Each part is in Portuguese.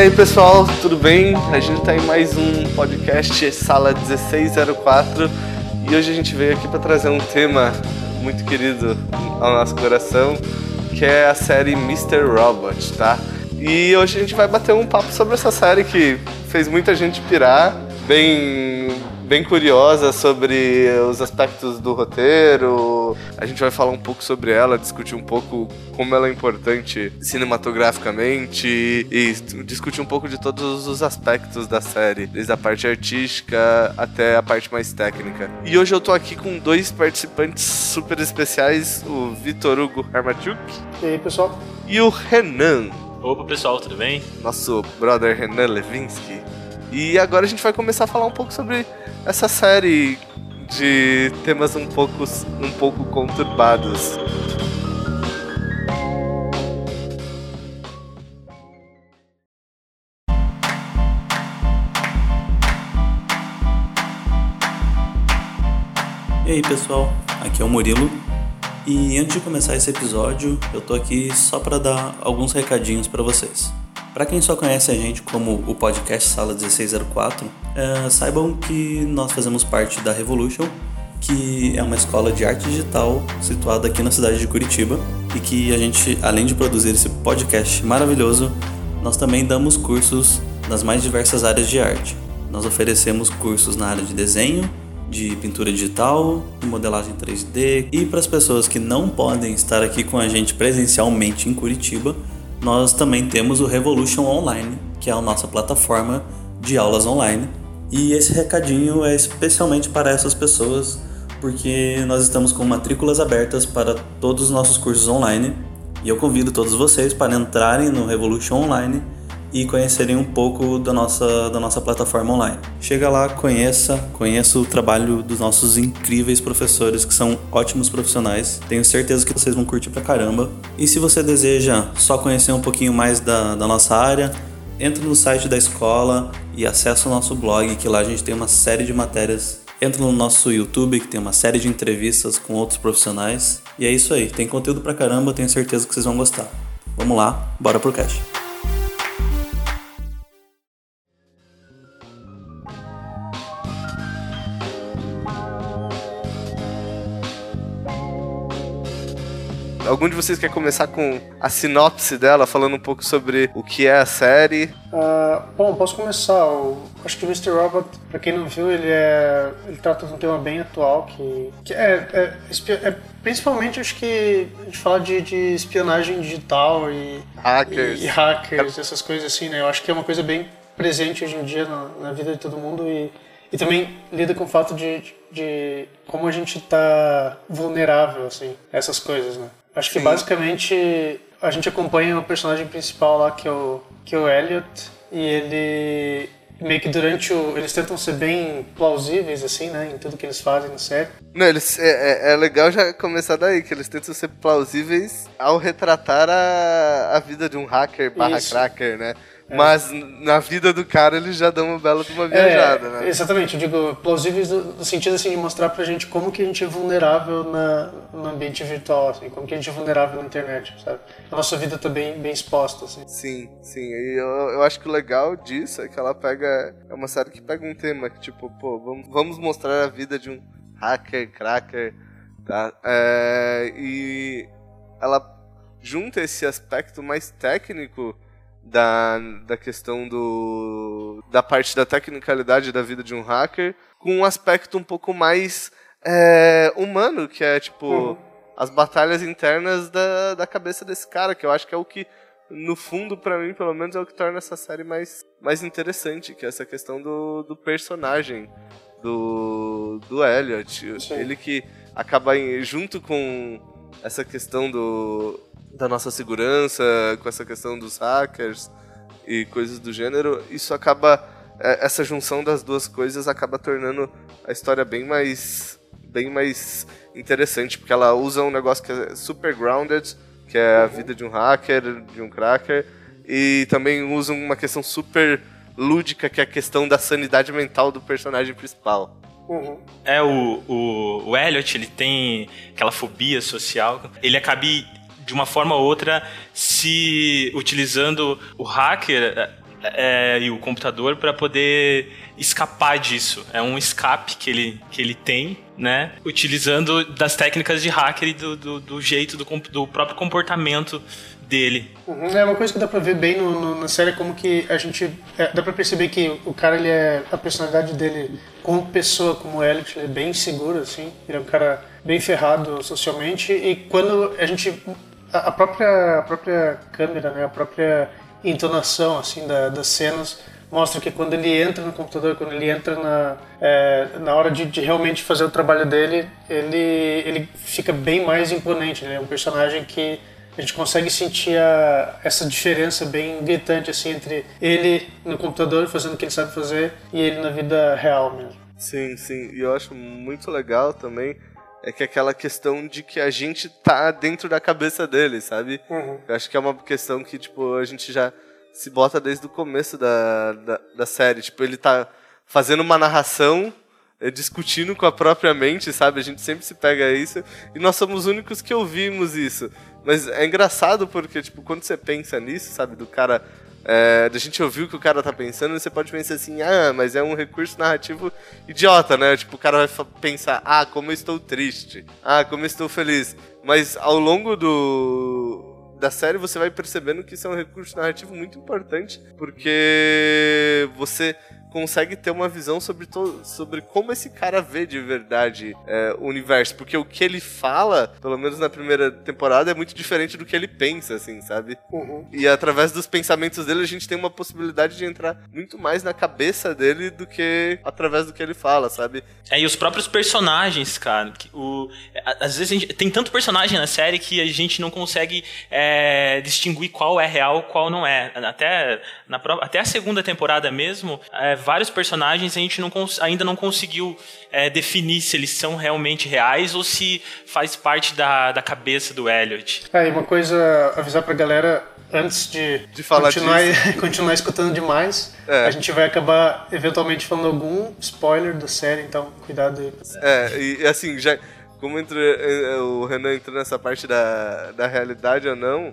Aí pessoal, tudo bem? A gente está em mais um podcast Sala 1604 e hoje a gente veio aqui para trazer um tema muito querido ao nosso coração, que é a série Mr. Robot, tá? E hoje a gente vai bater um papo sobre essa série que fez muita gente pirar, bem bem curiosa sobre os aspectos do roteiro. A gente vai falar um pouco sobre ela, discutir um pouco como ela é importante cinematograficamente e discutir um pouco de todos os aspectos da série, desde a parte artística até a parte mais técnica. E hoje eu tô aqui com dois participantes super especiais, o Vitor Hugo Armachuk. E aí, pessoal? E o Renan. Opa, pessoal, tudo bem? Nosso brother Renan Levinsky. E agora a gente vai começar a falar um pouco sobre essa série de temas um pouco, um pouco conturbados. E aí pessoal, aqui é o Murilo. E antes de começar esse episódio, eu tô aqui só para dar alguns recadinhos para vocês. Para quem só conhece a gente como o podcast Sala 1604, é, saibam que nós fazemos parte da Revolution, que é uma escola de arte digital situada aqui na cidade de Curitiba e que a gente, além de produzir esse podcast maravilhoso, nós também damos cursos nas mais diversas áreas de arte. Nós oferecemos cursos na área de desenho, de pintura digital, de modelagem 3D e para as pessoas que não podem estar aqui com a gente presencialmente em Curitiba, nós também temos o Revolution Online, que é a nossa plataforma de aulas online. E esse recadinho é especialmente para essas pessoas, porque nós estamos com matrículas abertas para todos os nossos cursos online. E eu convido todos vocês para entrarem no Revolution Online e conhecerem um pouco da nossa, da nossa plataforma online. Chega lá, conheça, conheça o trabalho dos nossos incríveis professores, que são ótimos profissionais. Tenho certeza que vocês vão curtir pra caramba. E se você deseja só conhecer um pouquinho mais da, da nossa área, entre no site da escola e acesse o nosso blog, que lá a gente tem uma série de matérias. Entra no nosso YouTube, que tem uma série de entrevistas com outros profissionais. E é isso aí, tem conteúdo pra caramba, tenho certeza que vocês vão gostar. Vamos lá, bora pro cast. Algum de vocês quer começar com a sinopse dela, falando um pouco sobre o que é a série? Uh, bom, posso começar. Eu acho que o Mr. Robot, pra quem não viu, ele é. ele trata de um tema bem atual que, que é, é, é principalmente acho que a gente fala de, de espionagem digital e hackers, e, e hackers, essas coisas assim, né? Eu acho que é uma coisa bem presente hoje em dia na, na vida de todo mundo e, e também lida com o fato de, de, de como a gente está vulnerável assim, a essas coisas, né? Acho que Sim. basicamente a gente acompanha o personagem principal lá, que é o, que é o Elliot, e ele meio que durante o. Eles tentam ser bem plausíveis, assim, né? Em tudo que eles fazem na série. Não, eles, é, é, é legal já começar daí, que eles tentam ser plausíveis ao retratar a, a vida de um hacker barra Isso. cracker, né? É. Mas na vida do cara eles já dão uma bela de uma viajada, é, né? Exatamente, eu digo plausíveis no, sentido assim, de mostrar pra gente como que a gente é vulnerável na, no ambiente virtual, assim, como que a gente é vulnerável na internet, sabe? A nossa vida tá bem, bem exposta, assim. Sim, sim. E eu, eu acho que o legal disso é que ela pega. É uma série que pega um tema que, tipo, pô, vamos, vamos mostrar a vida de um hacker, cracker, tá? É, e ela junta esse aspecto mais técnico da, da questão do da parte da tecnicalidade da vida de um hacker com um aspecto um pouco mais é, humano, que é tipo uhum. as batalhas internas da, da cabeça desse cara, que eu acho que é o que no fundo, para mim, pelo menos, é o que torna essa série mais, mais interessante, que é essa questão do, do personagem, do, do Elliot. Sim. Ele que acaba junto com essa questão do, da nossa segurança, com essa questão dos hackers e coisas do gênero, isso acaba é, essa junção das duas coisas acaba tornando a história bem mais bem mais interessante, porque ela usa um negócio que é super grounded, que é a vida de um hacker, de um cracker, e também usa uma questão super lúdica, que é a questão da sanidade mental do personagem principal. Uhum. É, o, o, o Elliot, ele tem aquela fobia social. Ele acaba de uma forma ou outra, se utilizando o hacker, é, e o computador para poder escapar disso. É um escape que ele, que ele tem, né? Utilizando das técnicas de hacker e do, do, do jeito do, do próprio comportamento dele. Uhum. É uma coisa que dá pra ver bem no, no, na série como que a gente é, dá pra perceber que o cara ele é a personalidade dele como pessoa como Elliot ele é bem seguro assim ele é um cara bem ferrado socialmente e quando a gente a própria a própria câmera né a própria entonação assim da, das cenas mostra que quando ele entra no computador, quando ele entra na, é, na hora de, de, realmente fazer o trabalho dele, ele, ele fica bem mais imponente. Ele é um personagem que a gente consegue sentir a, essa diferença bem gritante assim entre ele no computador fazendo o que ele sabe fazer e ele na vida real mesmo. Sim, sim. E eu acho muito legal também é que aquela questão de que a gente tá dentro da cabeça dele, sabe? Uhum. Eu acho que é uma questão que, tipo, a gente já se bota desde o começo da, da, da série. Tipo, ele tá fazendo uma narração, é, discutindo com a própria mente, sabe? A gente sempre se pega isso. E nós somos os únicos que ouvimos isso. Mas é engraçado porque, tipo, quando você pensa nisso, sabe? Do cara é, da gente ouvir o que o cara tá pensando, você pode pensar assim, ah, mas é um recurso narrativo idiota, né? Tipo, o cara vai pensar, ah, como eu estou triste, ah, como eu estou feliz. Mas ao longo do da série você vai percebendo que isso é um recurso narrativo muito importante, porque você consegue ter uma visão sobre, sobre como esse cara vê de verdade é, o universo. Porque o que ele fala, pelo menos na primeira temporada, é muito diferente do que ele pensa, assim, sabe? Uhum. E através dos pensamentos dele, a gente tem uma possibilidade de entrar muito mais na cabeça dele do que através do que ele fala, sabe? É, e os próprios personagens, cara. O, às vezes gente, tem tanto personagem na série que a gente não consegue é, distinguir qual é real qual não é. Até, na, até a segunda temporada mesmo, é, vários personagens a gente não ainda não conseguiu é, definir se eles são realmente reais ou se faz parte da, da cabeça do Elliot. É, e uma coisa, avisar pra galera, antes de, de falar continuar, continuar escutando demais, é. a gente vai acabar eventualmente falando algum spoiler da série, então cuidado aí. É, e assim, já como entre, é, o Renan entrou nessa parte da, da realidade ou não,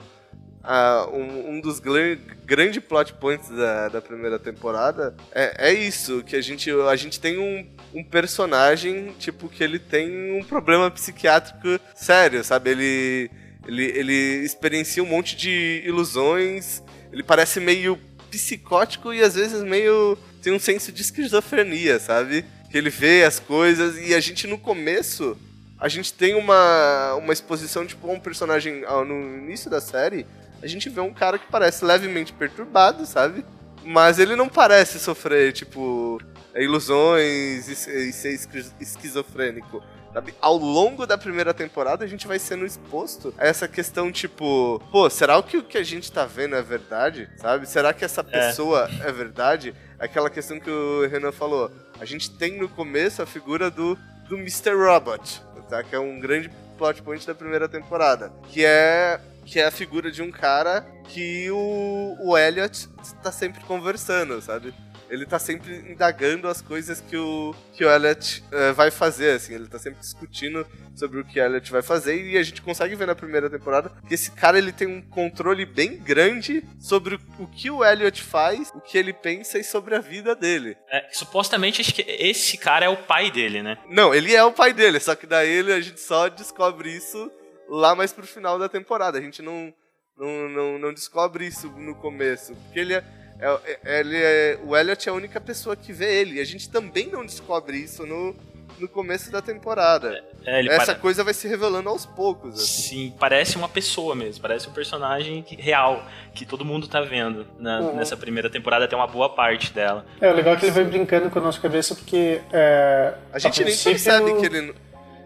um, um, dos grandes plot points da, da primeira temporada é, é isso, que a gente, a gente tem um, um personagem, tipo, que ele tem um problema psiquiátrico sério, sabe? Ele, ele, ele experiencia um monte de ilusões, ele parece meio psicótico e às vezes meio tem um senso de esquizofrenia, sabe? Que ele vê as coisas e a gente no começo a gente tem uma, uma exposição tipo um personagem no início da série a gente vê um cara que parece levemente perturbado, sabe? Mas ele não parece sofrer, tipo, ilusões e, ser esquizofrênico. Sabe? Ao longo da primeira temporada, a gente vai sendo exposto a essa questão, tipo, pô, será que o que a gente tá vendo é verdade? Sabe? Será que essa é. pessoa é, é verdade? Aquela questão que o Renan falou. A gente tem no começo a figura do, do Mr. Robot, tá? Que é um grande plot point da primeira temporada. Que é que é a figura de um cara que o, o Elliot está sempre conversando, sabe? Ele tá sempre indagando as coisas que o, que o Elliot uh, vai fazer, assim. Ele tá sempre discutindo sobre o que o Elliot vai fazer e a gente consegue ver na primeira temporada que esse cara, ele tem um controle bem grande sobre o que o Elliot faz, o que ele pensa e sobre a vida dele. É, supostamente, acho que esse cara é o pai dele, né? Não, ele é o pai dele, só que daí ele, a gente só descobre isso lá mais pro final da temporada. A gente não, não, não, não descobre isso no começo. Porque ele é, é, é ele é. O Elliot é a única pessoa que vê ele. A gente também não descobre isso no, no começo da temporada. É, Essa para... coisa vai se revelando aos poucos. Assim. Sim, parece uma pessoa mesmo, parece um personagem real, que todo mundo tá vendo na, uhum. nessa primeira temporada, até uma boa parte dela. É, o legal é que ele vai brincando com a nossa cabeça, porque. É, a gente nem percebe que ele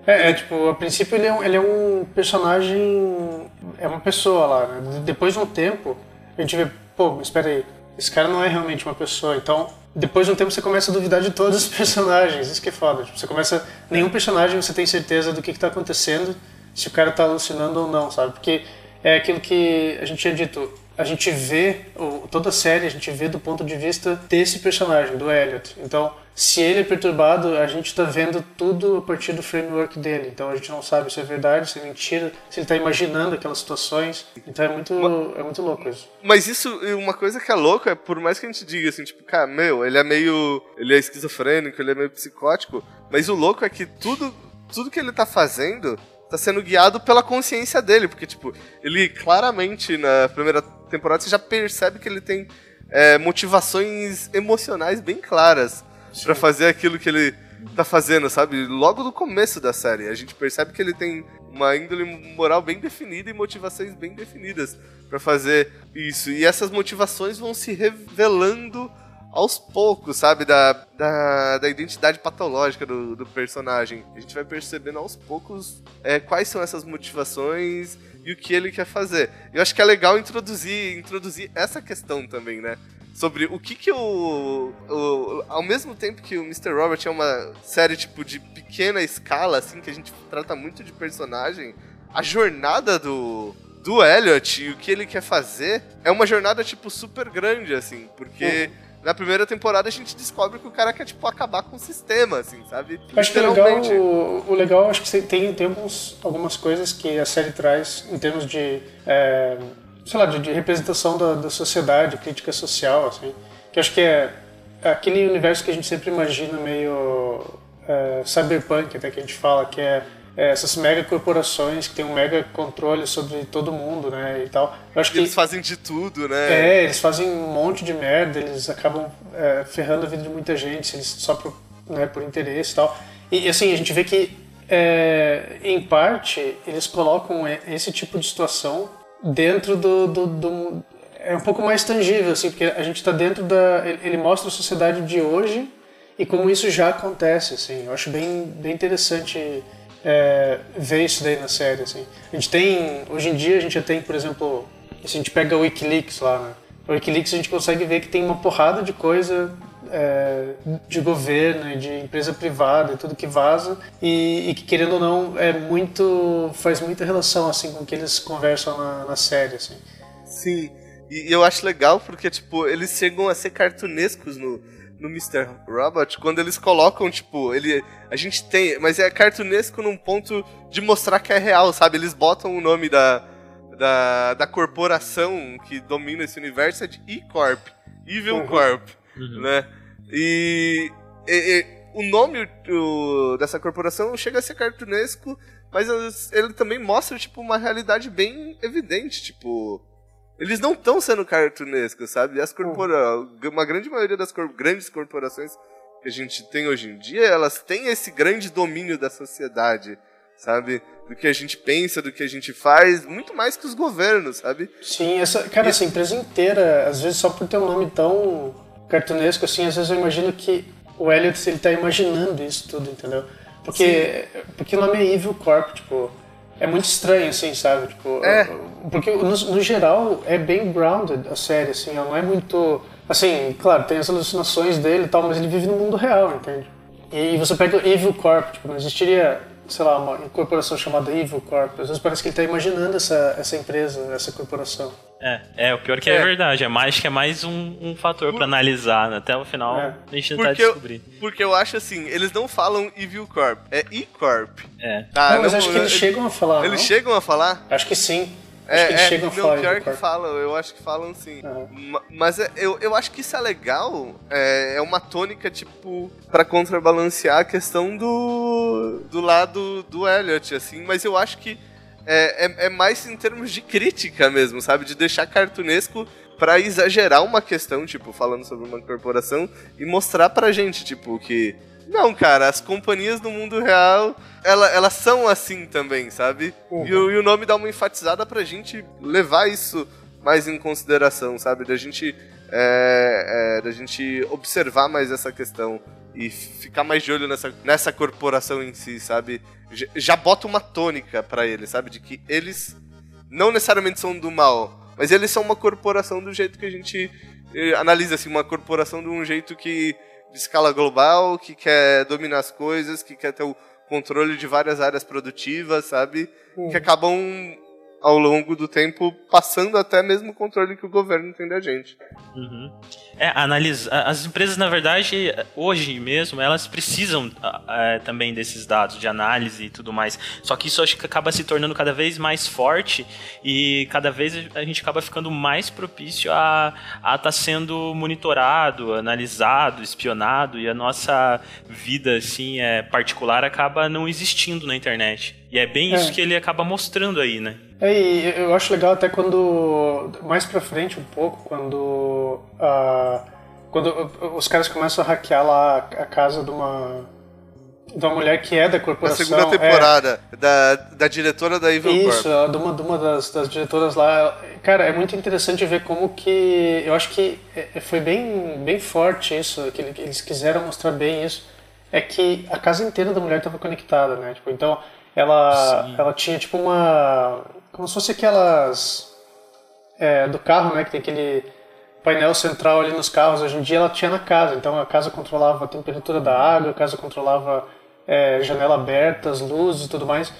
é, é, tipo, a princípio ele é, um, ele é um personagem. É uma pessoa lá, né? Depois de um tempo, a gente vê, pô, espera aí, esse cara não é realmente uma pessoa. Então, depois de um tempo você começa a duvidar de todos os personagens. Isso que é foda. Tipo, você começa. Nenhum personagem você tem certeza do que, está acontecendo, se o cara está alucinando ou não, sabe? Porque é aquilo que a gente tinha dito. A gente vê, toda a série, a gente vê do ponto de vista desse personagem, do Elliot. Então, se ele é perturbado, a gente está vendo tudo a partir do framework dele. Então a gente não sabe se é verdade, se é mentira, se ele está imaginando aquelas situações. Então é muito, é muito louco isso. Mas isso, uma coisa que é louca é, por mais que a gente diga assim, tipo, cara, meu, ele é meio. Ele é esquizofrênico, ele é meio psicótico. Mas o louco é que tudo, tudo que ele tá fazendo tá sendo guiado pela consciência dele. Porque, tipo, ele claramente na primeira temporada você já percebe que ele tem é, motivações emocionais bem claras para fazer aquilo que ele tá fazendo, sabe? Logo no começo da série, a gente percebe que ele tem uma índole moral bem definida e motivações bem definidas para fazer isso. E essas motivações vão se revelando aos poucos, sabe? Da, da, da identidade patológica do, do, personagem. A gente vai percebendo aos poucos é, quais são essas motivações e o que ele quer fazer. Eu acho que é legal introduzir, introduzir essa questão também, né? Sobre o que que o, o, ao mesmo tempo que o Mr. Robert é uma série tipo de pequena escala assim que a gente trata muito de personagem, a jornada do do Elliot e o que ele quer fazer é uma jornada tipo super grande assim, porque uhum. Na primeira temporada a gente descobre que o cara quer, tipo, acabar com o sistema, assim, sabe? Acho que o legal, o, o legal, acho que tem, tem alguns, algumas coisas que a série traz em termos de é, sei lá, de, de representação da, da, sociedade, crítica social, assim. Que acho que é, é aquele universo que a gente sempre imagina meio é, cyberpunk, até que a gente fala, que é, é, essas mega corporações que tem um mega controle sobre todo mundo, né, e tal. Eu acho que eles fazem de tudo, né? É, eles fazem um monte de merda, eles acabam é, ferrando a vida de muita gente, eles só por, né, por interesse e tal. E assim, a gente vê que é, em parte, eles colocam esse tipo de situação dentro do, do, do, é um pouco mais tangível assim porque a gente está dentro da ele mostra a sociedade de hoje e como isso já acontece assim eu acho bem bem interessante é, ver isso daí na série assim a gente tem hoje em dia a gente já tem por exemplo se a gente pega o WikiLeaks lá né? o WikiLeaks a gente consegue ver que tem uma porrada de coisa é, de governo e de empresa privada e tudo que vaza e, e, que querendo ou não é muito faz muita relação assim com o que eles conversam na, na série assim. Sim, e eu acho legal porque tipo eles chegam a ser cartunescos no no Mr. Robot quando eles colocam, tipo, ele. A gente tem. Mas é cartunesco num ponto de mostrar que é real, sabe? Eles botam o nome da, da, da corporação que domina esse universo é de E-Corp. Evil uhum. Corp. Uhum. Né? E, e, e o nome o, dessa corporação chega a ser cartunesco, mas ele também mostra tipo uma realidade bem evidente, tipo eles não estão sendo cartunescos, sabe? As corpora uma grande maioria das cor grandes corporações que a gente tem hoje em dia, elas têm esse grande domínio da sociedade, sabe? Do que a gente pensa, do que a gente faz, muito mais que os governos, sabe? Sim, essa, cara, essa empresa inteira, às vezes só por ter um nome tão cartunesco, assim, às vezes eu imagino que o Elliot, ele tá imaginando isso tudo, entendeu? Porque, porque o nome é Evil Corp, tipo, é muito estranho, assim, sabe? Tipo, é. Porque, no, no, geral, é bem grounded a série, assim, ela não é muito... Assim, claro, tem as alucinações dele e tal, mas ele vive no mundo real, entende? E você pega o Evil Corp, tipo, não existiria sei lá, uma corporação chamada Evil Corp. Às vezes parece que ele está imaginando essa, essa empresa, essa corporação. É, é, o pior que é, é verdade. É mais que é mais um, um fator para analisar. Né? Até o final é. a gente tentar descobrir. Eu, porque eu acho assim, eles não falam Evil Corp, é E-Corp. É. Tá, não, mas não, acho que eles, eles chegam a falar. Eles não? chegam a falar? Acho que sim. É, acho que eles é, chegam a falar. pior que falam, eu acho que falam sim. Uhum. Mas é, eu, eu acho que isso é legal, é, é uma tônica, tipo, para contrabalancear a questão do, do lado do Elliot, assim, mas eu acho que é, é, é mais em termos de crítica mesmo, sabe? De deixar cartunesco para exagerar uma questão, tipo, falando sobre uma corporação e mostrar pra gente, tipo, que não, cara, as companhias do mundo real, ela, elas são assim também, sabe? Uhum. E, o, e, o nome dá uma enfatizada pra gente levar isso mais em consideração, sabe? Da gente, é, é, da gente observar mais essa questão e ficar mais de olho nessa, nessa corporação em si, sabe? Já, já bota uma tônica para eles, sabe? De que eles não necessariamente são do mal, mas eles são uma corporação do jeito que a gente eh, analisa, assim, uma corporação de um jeito que de escala global, que quer dominar as coisas, que quer ter o controle de várias áreas produtivas, sabe? Uhum. Que acabam ao longo do tempo, passando até mesmo o controle que o governo tem da gente. Uhum. É, analisar. As empresas, na verdade, hoje mesmo, elas precisam é, também desses dados de análise e tudo mais. Só que isso acho que acaba se tornando cada vez mais forte e cada vez a gente acaba ficando mais propício a estar tá sendo monitorado, analisado, espionado e a nossa vida assim é particular acaba não existindo na internet. E é bem é. isso que ele acaba mostrando aí, né? É, e eu acho legal até quando, mais pra frente um pouco, quando, uh, quando os caras começam a hackear lá a casa de uma, de uma mulher que é da corporação. Na segunda temporada, é, da, da diretora da Evil Isso, Corp. de uma, de uma das, das diretoras lá. Cara, é muito interessante ver como que. Eu acho que é, foi bem, bem forte isso, que eles quiseram mostrar bem isso. É que a casa inteira da mulher estava conectada, né? Tipo, então, ela, ela tinha tipo uma como se fosse aquelas é, do carro, né, que tem aquele painel central ali nos carros. Hoje em dia ela tinha na casa, então a casa controlava a temperatura da água, a casa controlava é, janela aberta, as luzes e tudo mais.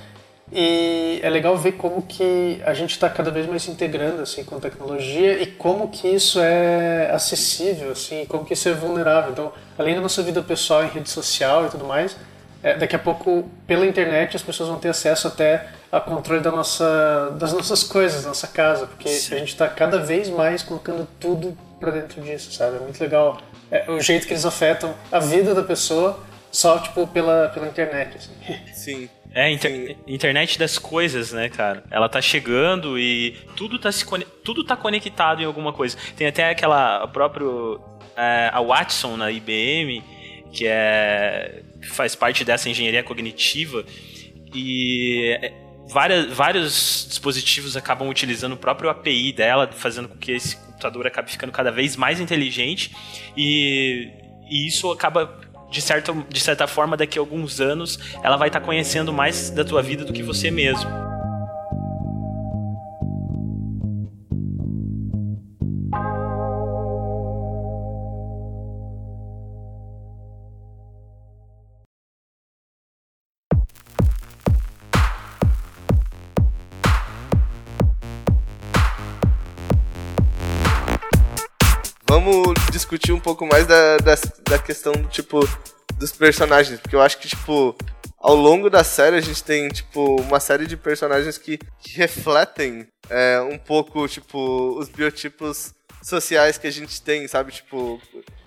E é legal ver como que a gente está cada vez mais se integrando assim com tecnologia e como que isso é acessível, assim, como que isso é vulnerável. Então, além da nossa vida pessoal em rede social e tudo mais, é, daqui a pouco pela internet as pessoas vão ter acesso até a controle da nossa, das nossas coisas, da nossa casa, porque Sim. a gente está cada vez mais colocando tudo para dentro disso, sabe? É muito legal é, o jeito que eles afetam a vida da pessoa só tipo pela, pela internet. Assim. Sim. É, inter internet das coisas, né, cara? Ela tá chegando e tudo tá, se tudo tá conectado em alguma coisa. Tem até aquela próprio é, a Watson na IBM, que é faz parte dessa engenharia cognitiva e é, várias, vários dispositivos acabam utilizando o próprio API dela, fazendo com que esse computador acabe ficando cada vez mais inteligente e, e isso acaba de certa, de certa forma daqui a alguns anos ela vai estar tá conhecendo mais da tua vida do que você mesmo. Vamos discutir um pouco mais da, da, da questão, tipo, dos personagens. Porque eu acho que, tipo, ao longo da série a gente tem, tipo, uma série de personagens que, que refletem é, um pouco, tipo, os biotipos sociais que a gente tem, sabe? Tipo,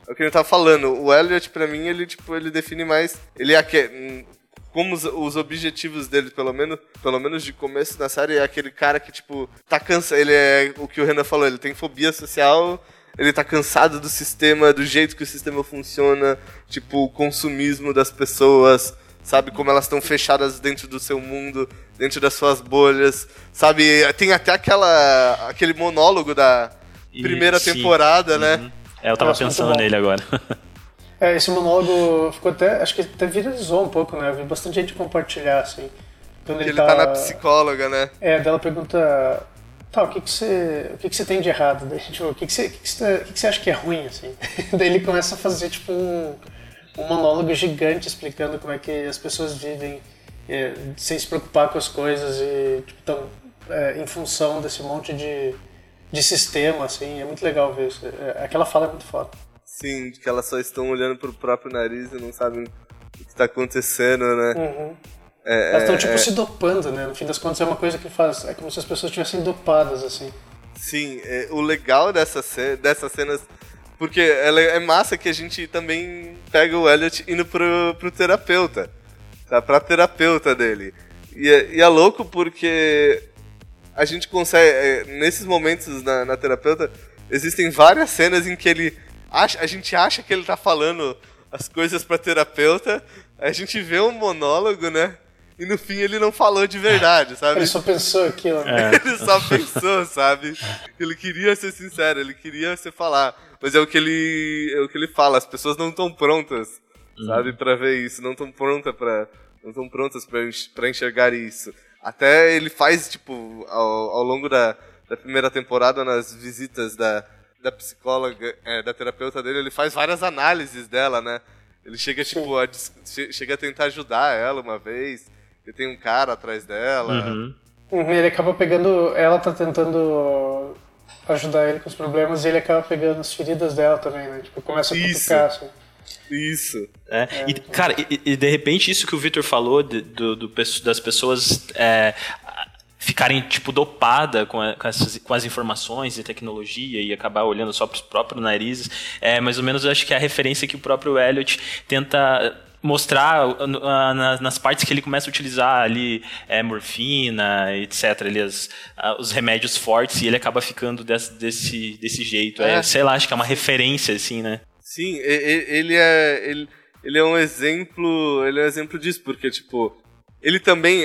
é o que eu tava falando. O Elliot, pra mim, ele, tipo, ele define mais. Ele é aquele. Como os, os, objetivos dele, pelo menos, pelo menos de começo da série, é aquele cara que, tipo, tá cansado. Ele é o que o Renan falou, ele tem fobia social ele tá cansado do sistema, do jeito que o sistema funciona, tipo, o consumismo das pessoas, sabe? Como elas estão fechadas dentro do seu mundo, dentro das suas bolhas, sabe? Tem até aquela, aquele monólogo da primeira Sim. temporada, né? Uhum. É, eu tava eu pensando nele agora. é, esse monólogo ficou até, acho que até viralizou um pouco, né? Eu vi bastante gente compartilhar, assim. Quando ele, ele tá... tá na psicóloga, né? É, dela pergunta tá, o que que você, o que que você tem de errado? Daí, tipo, o que que você, o que que você, o que que você acha que é ruim, assim? Daí ele começa a fazer, tipo, um, um monólogo gigante explicando como é que as pessoas vivem é, sem se preocupar com as coisas e, tipo, tão, é, em função desse monte de, de sistema, assim, é muito legal ver isso. É, aquela fala é muito foda. Sim, que elas só estão olhando pro próprio nariz e não sabem o que está acontecendo, né? Uhum. É, Elas estão, tipo, é... se dopando, né? No fim das contas, é uma coisa que faz. É como se as pessoas estivessem dopadas, assim. Sim, é, o legal dessa dessas cenas. Porque ela é massa que a gente também pega o Elliot indo pro, pro terapeuta. Tá? Pra terapeuta dele. E é, e é louco porque a gente consegue. É, nesses momentos na, na terapeuta, existem várias cenas em que ele. Acha, a gente acha que ele tá falando as coisas pra terapeuta. A gente vê um monólogo, né? E no fim ele não falou de verdade, sabe? Ele só pensou aquilo. É. ele só pensou, sabe? Ele queria ser sincero, ele queria se falar. Mas é o que ele, é o que ele fala, as pessoas não estão prontas, uhum. sabe, para ver isso, não estão prontas para não estão prontas para enxergar isso. Até ele faz tipo ao, ao longo da, da primeira temporada nas visitas da, da psicóloga, é, da terapeuta dele, ele faz várias análises dela, né? Ele chega, tipo, a, chega a tentar ajudar ela uma vez e tem um cara atrás dela. Uhum. Uhum, ele acaba pegando. Ela tá tentando ajudar ele com os problemas e ele acaba pegando as feridas dela também, né? Tipo, começa a Isso. cutucar, assim. Isso. É, e, cara, e, e de repente isso que o Victor falou de- do, do das pessoas é, ficarem tipo dopada com, a- com, essas- com as informações e tecnologia e acabar olhando só para os próprios narizes, é mais ou menos eu acho que é a referência que o próprio Elliot tenta mostrar uh, uh, nas, partes que ele começa a utilizar ali é, morfina, etc, ali as- ah, os remédios fortes e ele acaba ficando desse, desse, desse jeito. É, É. sei lá, acho que é uma referência assim, né? Sim, ele é. Ele, ele é um exemplo. Ele é um exemplo disso, porque, tipo, ele também.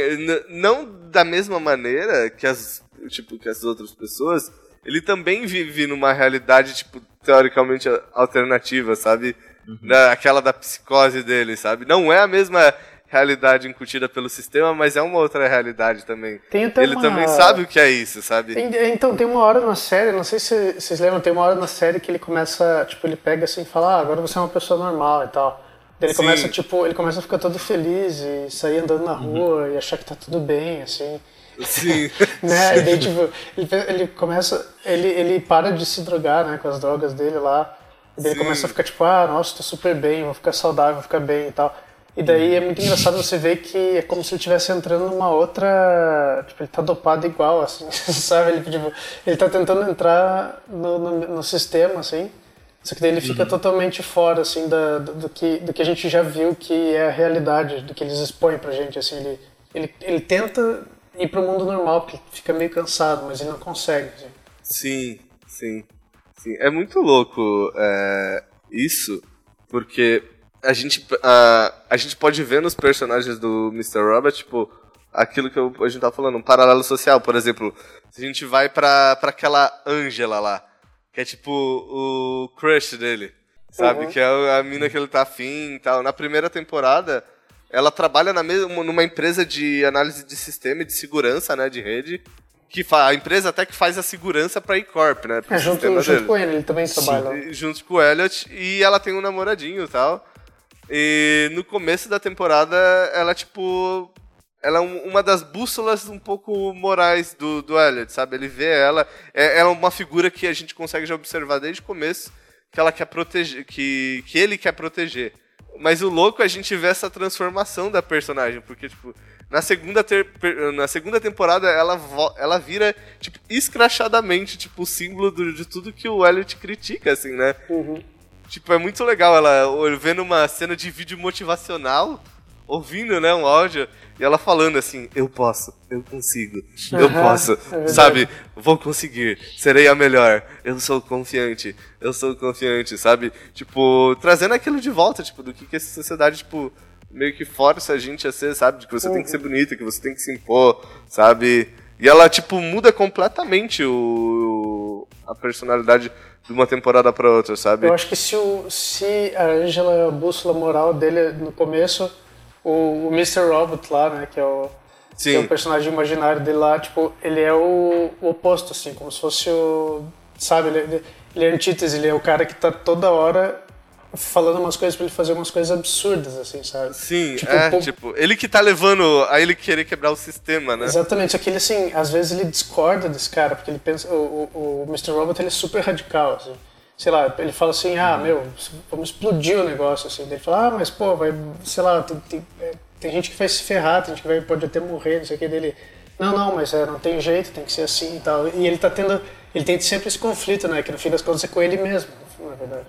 Não da mesma maneira que as. Tipo, que as outras pessoas, ele também vive numa realidade, tipo, teoricamente alternativa, sabe? Da, aquela da psicose dele, sabe? Não é a mesma realidade incutida pelo sistema, mas é uma outra realidade também. Ele uma- também sabe o que é isso, sabe? Tem- Então, tem uma hora na série, não sei se vocês lembram, tem uma hora na série que ele começa, tipo, ele pega assim e fala, ah, agora você é uma pessoa normal e tal. Daí ele Sim. começa, tipo, ele começa a ficar todo feliz e sair andando na rua e achar que tá tudo bem, assim. Sim. né? E daí, tipo, ele, ele começa, ele, ele para de se drogar, né, com as drogas dele lá. E daí Sim. começa a ficar tipo, ah, nossa, tô super bem, vou ficar saudável, vou ficar bem e tal. E daí é muito engraçado você ver que é como se ele estivesse entrando numa outra. Tipo, ele tá dopado igual, assim, sabe? Ele, tipo, ele tá tentando entrar no, no, no sistema, assim. Só que daí ele fica totalmente fora, assim, da, do, do que, do que a gente já viu que é a realidade, do que eles expõem pra gente, assim. Ele, ele, ele tenta ir pro mundo normal, porque fica meio cansado, mas ele não consegue, assim. Sim, sim, sim. É muito louco é, isso, porque a gente, a, a gente pode ver nos personagens do Mr. Robert, tipo, aquilo que eu- a gente tá falando, um paralelo social, por exemplo, se a gente vai pra, pra aquela Angela lá, que é tipo o crush dele, sabe? Uhum. Que é a mina que ele tá afim e tal. Na primeira temporada, ela trabalha na mesma, numa empresa de análise de sistema e de segurança, né, de rede, que a empresa até que faz a segurança pra E-Corp, né? pro É, junto, junto dele. com ele, ele também trabalha. lá. E- junto com o Elliot, e ela tem um namoradinho e tal. E no começo da temporada, ela, tipo. Ela é um- uma das bússolas um pouco morais do, do Elliot, sabe? Ele vê ela. É, ela é uma figura que a gente consegue já observar desde o começo que ela quer proteger. Que, que ele quer proteger. Mas o louco é a gente ver essa transformação da personagem, porque, tipo, na segunda, ter- na segunda temporada ela, ela vira, tipo, escrachadamente, tipo, o símbolo do- de tudo que o Elliot critica, assim, né? Tipo, é muito legal ela vendo uma cena de vídeo motivacional, ouvindo, né, um áudio, e ela falando assim, eu posso, eu consigo, eu posso, é sabe? Vou conseguir, serei a melhor, eu sou confiante, eu sou confiante, sabe? Tipo, trazendo aquilo de volta, tipo, do que, que essa sociedade, tipo, meio que força a gente a ser, sabe? De que você tem que ser bonita, que você tem que se impor, sabe? E ela, tipo, muda completamente o, a personalidade de uma temporada pra outra, sabe? Eu acho que se, o, se a Angela é a bússola moral dele no começo, o, o Mr. Robot lá, né, que é o, que é o personagem imaginário dele lá, tipo, ele é o, o oposto, assim, como se fosse o. Sabe, ele, ele- ele é antítese, ele é o cara que tá toda hora falando umas coisas pra ele fazer umas coisas absurdas, assim, sabe? Sim, Tipo, é, pô- tipo, ele que tá levando a ele querer quebrar o sistema, né? Exatamente, só que ele, assim, às vezes ele discorda desse cara, porque ele pensa, o, o, o Mr. Robot, ele é super radical, assim. Sei lá, ele fala assim, ah, meu, vamos explodir o negócio, assim. Daí ele fala, ah, mas, pô, vai, sei lá, tem, tem, é, tem gente que vai se ferrar, tem gente que vai, pode até morrer, não sei o que, dele... Não, não, mas é, não tem jeito, tem que ser assim e tal. E ele tá tendo, ele tem sempre esse conflito, né, que no fim das contas é com ele mesmo, na verdade.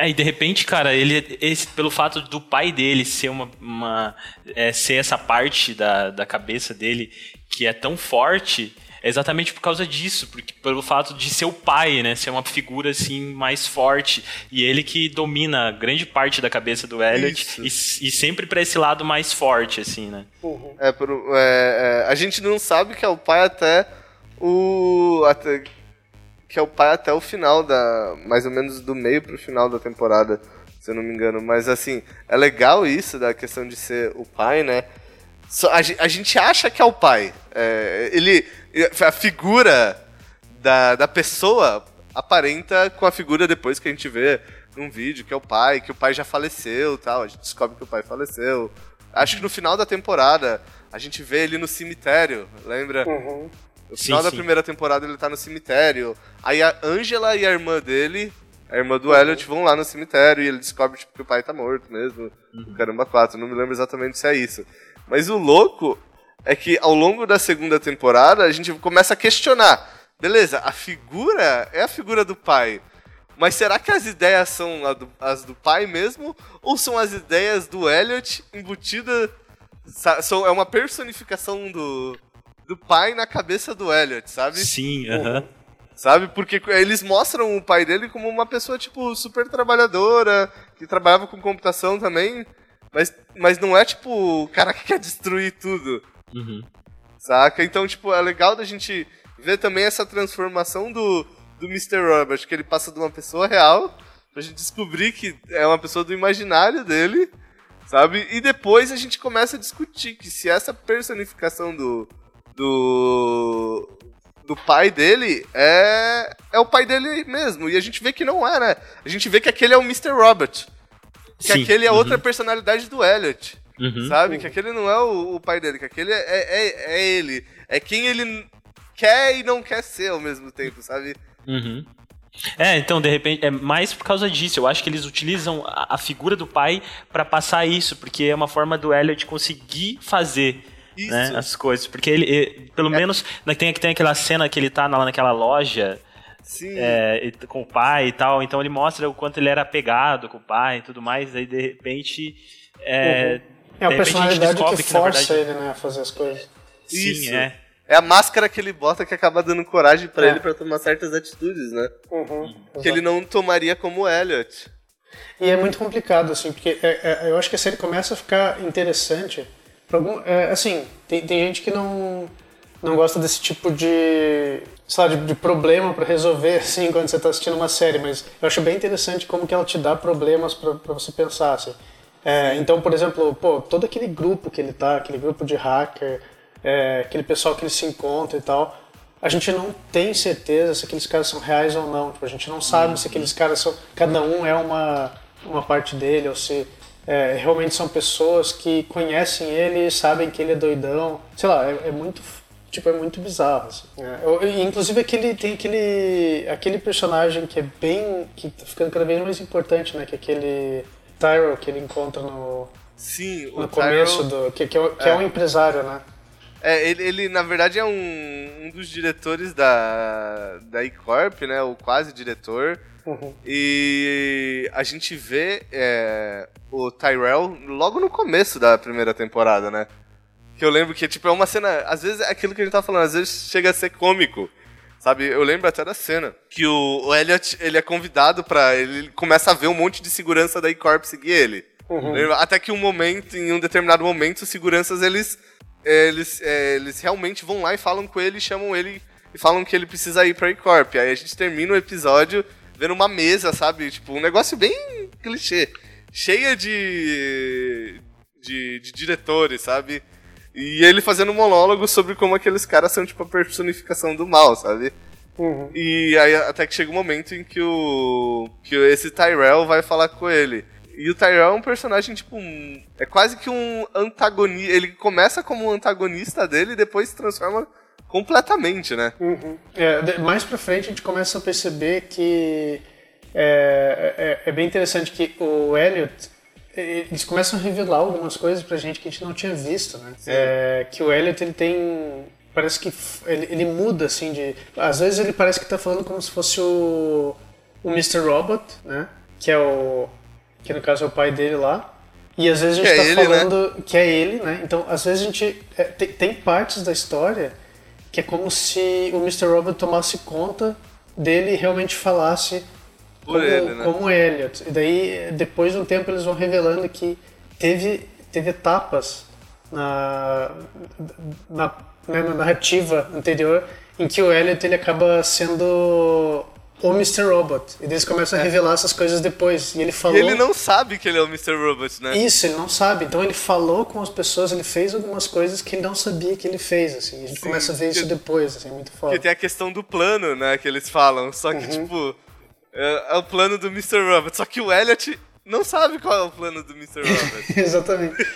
É, e de repente, cara, ele esse, pelo fato do pai dele ser uma, uma é, ser essa parte da, da cabeça dele que é tão forte, é exatamente por causa disso, porque pelo fato de ser o pai, né, ser uma figura assim mais forte e ele que domina grande parte da cabeça do Elliot e, e sempre pra esse lado mais forte, assim, né? É, por- é, é, a gente não sabe que é o pai até o. Até, que é o pai até o final da. Mais ou menos do meio pro final da temporada, se eu não me engano. Mas assim, é legal isso da questão de ser o pai, né? A gente acha que é o pai. É, ele. A figura da, da pessoa aparenta com a figura depois que a gente vê num vídeo, que é o pai, que o pai já faleceu tal. A gente descobre que o pai faleceu. Acho que no final da temporada a gente vê ele no cemitério, lembra? Uhum. No final Sim, da sim. primeira temporada ele tá no cemitério. Aí a Angela e a irmã dele, a irmã do Elliot, vão lá no cemitério e ele descobre tipo, que o pai tá morto mesmo. Uhum. Caramba, quatro. Não me lembro exatamente se é isso. Mas o louco é que ao longo da segunda temporada a gente começa a questionar. Beleza, a figura é a figura do pai. Mas será que as ideias são as do pai mesmo? Ou são as ideias do Elliot embutida. sa- São, é uma personificação do, do pai na cabeça do Elliot, sabe? Sim, aham. Sabe? Porque eles mostram o pai dele como uma pessoa, tipo, super trabalhadora, que trabalhava com computação também. Mas, mas não é, tipo, o cara que quer destruir tudo. Uhum. Saca? Então, tipo, é legal da gente ver também essa transformação do, do Mr. Robert, que ele passa de uma pessoa real pra gente descobrir que é uma pessoa do imaginário dele, sabe? E depois a gente começa a discutir que se essa personificação do. Do. do pai dele é. é o pai dele mesmo. E a gente vê que não é, né? A gente vê que aquele é o Mr. Robert. Que Sim, aquele é uhum. outra personalidade do Elliot. Uhum. Sabe? Que aquele não é o, o pai dele, que aquele é, é, é ele. É quem ele quer e não quer ser ao mesmo tempo, sabe? Uhum. É, então, de repente, é mais por causa disso. Eu acho que eles utilizam a, a figura do pai pra passar isso, porque é uma forma do Elliot conseguir fazer. Né, as coisas. Porque ele, ele- pelo menos, né, tem, tem aquela cena que ele tá lá naquela loja Sim. é, com o pai e tal, então ele mostra o quanto ele era apegado com o pai e tudo mais, aí de repente. É, É a de a personalidade que descobre que, na força verdade, ele, né, a fazer as coisas. Sim, Isso. é. É a máscara que ele bota que acaba dando coragem pra É. ele pra tomar certas atitudes, né? Uhum, Que ele não tomaria como o Elliot. E é muito complicado, assim, porque é- é- eu acho que a série começa a ficar interessante. Algum, é, assim, tem, tem gente que não, não gosta desse tipo de, sei lá, de, de problema pra resolver, assim, quando você tá assistindo uma série, mas eu acho bem interessante como que ela te dá problemas pra você pensar, assim. É, então, por exemplo, pô, todo aquele grupo que ele tá, aquele grupo de hacker, é, aquele pessoal que ele se encontra e tal, a gente não tem certeza se aqueles caras são reais ou não. Tipo, a gente não sabe se aqueles caras são. Cada um é uma, uma parte dele, ou se é, realmente são pessoas que conhecem ele e sabem que ele é doidão. Sei lá, é, é muito. Tipo, é muito bizarro. Assim, né? Eu- inclusive aquele, tem aquele, aquele personagem que é bem. que tá ficando cada vez mais importante, né? Que é aquele Tyrell que ele encontra no, Sim, o no começo Tyrell- do. que, que, é, o- que é um empresário, né? É, ele, ele, na verdade é um, um dos diretores da, da E-Corp, né? O quase diretor. Uhum. E a gente vê é, o Tyrell logo no começo da primeira temporada, né? Que eu lembro que, tipo, é uma cena. Às vezes é aquilo que a gente tá falando, às vezes chega a ser cômico. Sabe? Eu lembro até da cena. Que o, o Elliot, ele é convidado pra. Ele começa a ver um monte de segurança da E-Corp seguir ele. Lembra? Até que um momento, em um determinado momento, os seguranças, eles. Eles, é, eles realmente vão lá e falam com ele, chamam ele e falam que ele precisa ir pra E-Corp. Aí a gente termina o episódio vendo uma mesa, sabe? Tipo, um negócio bem clichê. Cheia de. de, de diretores, sabe? E ele fazendo um monólogo sobre como aqueles caras são, tipo, a personificação do mal, sabe? Uhum. E aí até que chega um momento em que o. que esse Tyrell vai falar com ele. E o Tyrell é um personagem, tipo, um, é quase que um antagonista. Ele começa como um antagonista dele e depois se transforma completamente, né? Uhum. É, mais pra frente a gente começa a perceber que é, é, é bem interessante que o Elliot eles começam a revelar algumas coisas pra gente que a gente não tinha visto, né? É, que o Elliot ele tem parece que ele, ele muda assim de às vezes ele parece que tá falando como se fosse o o Mr. Robot, né? Que é o que no caso é o pai dele lá. E às vezes a gente Que é tá ele, né? falando que é ele, né? Então, às vezes a gente é, tem, tem partes da história que é como se o Mr. Robot tomasse conta dele e realmente falasse como, ele, né? como Elliot. E daí, depois de um tempo, eles vão revelando que teve, teve etapas na, na, né, na narrativa anterior em que o Elliot ele acaba sendo o Mr. Robot. E eles começam a revelar essas coisas depois. E ele falou... É. E ele não sabe que ele é o Mr. Robot, né? Isso, ele não sabe. Então ele falou com as pessoas, ele fez algumas coisas que ele não sabia que ele fez, assim. A gente Sim, começa a ver isso que- depois, assim, é muito foda. Porque tem a questão do plano, né, que eles falam. Só Uhum. que, tipo, é, é o plano do Mr. Robot. Só que o Elliot não sabe qual é o plano do Mr. Robot. Exatamente.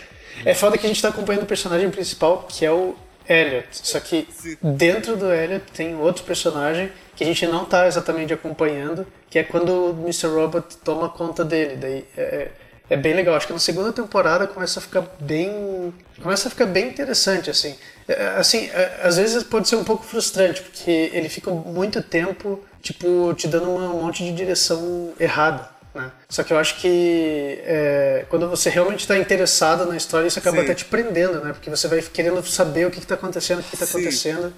É foda que a gente tá acompanhando o personagem principal, que é o Elliot. Só que Sim. dentro do Elliot tem outro personagem que a gente não tá exatamente acompanhando, que é quando o Mr. Robot toma conta dele. Daí é, é- é bem legal. Acho que na segunda temporada começa a ficar bem. Começa a ficar bem interessante, assim. É, Assim, é, às vezes pode ser um pouco frustrante, porque ele fica muito tempo, tipo, te dando um monte de direção errada. Né? Só que eu acho que é, quando você realmente está interessado na história, isso acaba Sim. até te prendendo, né? Porque você vai querendo saber o que está acontecendo, o que está acontecendo.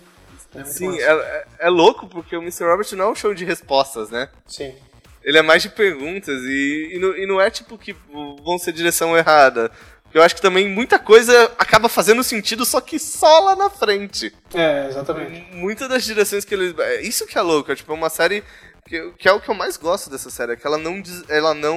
É Sim, é, é- é louco porque o Mr. Robert não é um show de respostas, né? Sim. Ele é mais de perguntas e, e, não, e não é tipo que vão ser direção errada. Eu acho que também muita coisa acaba fazendo sentido, só que só lá na frente. É, exatamente. Muitas das direções que eles. é Isso que é louco, é tipo uma série. Que, que é o que eu mais gosto dessa série, é que ela não, diz- ela não.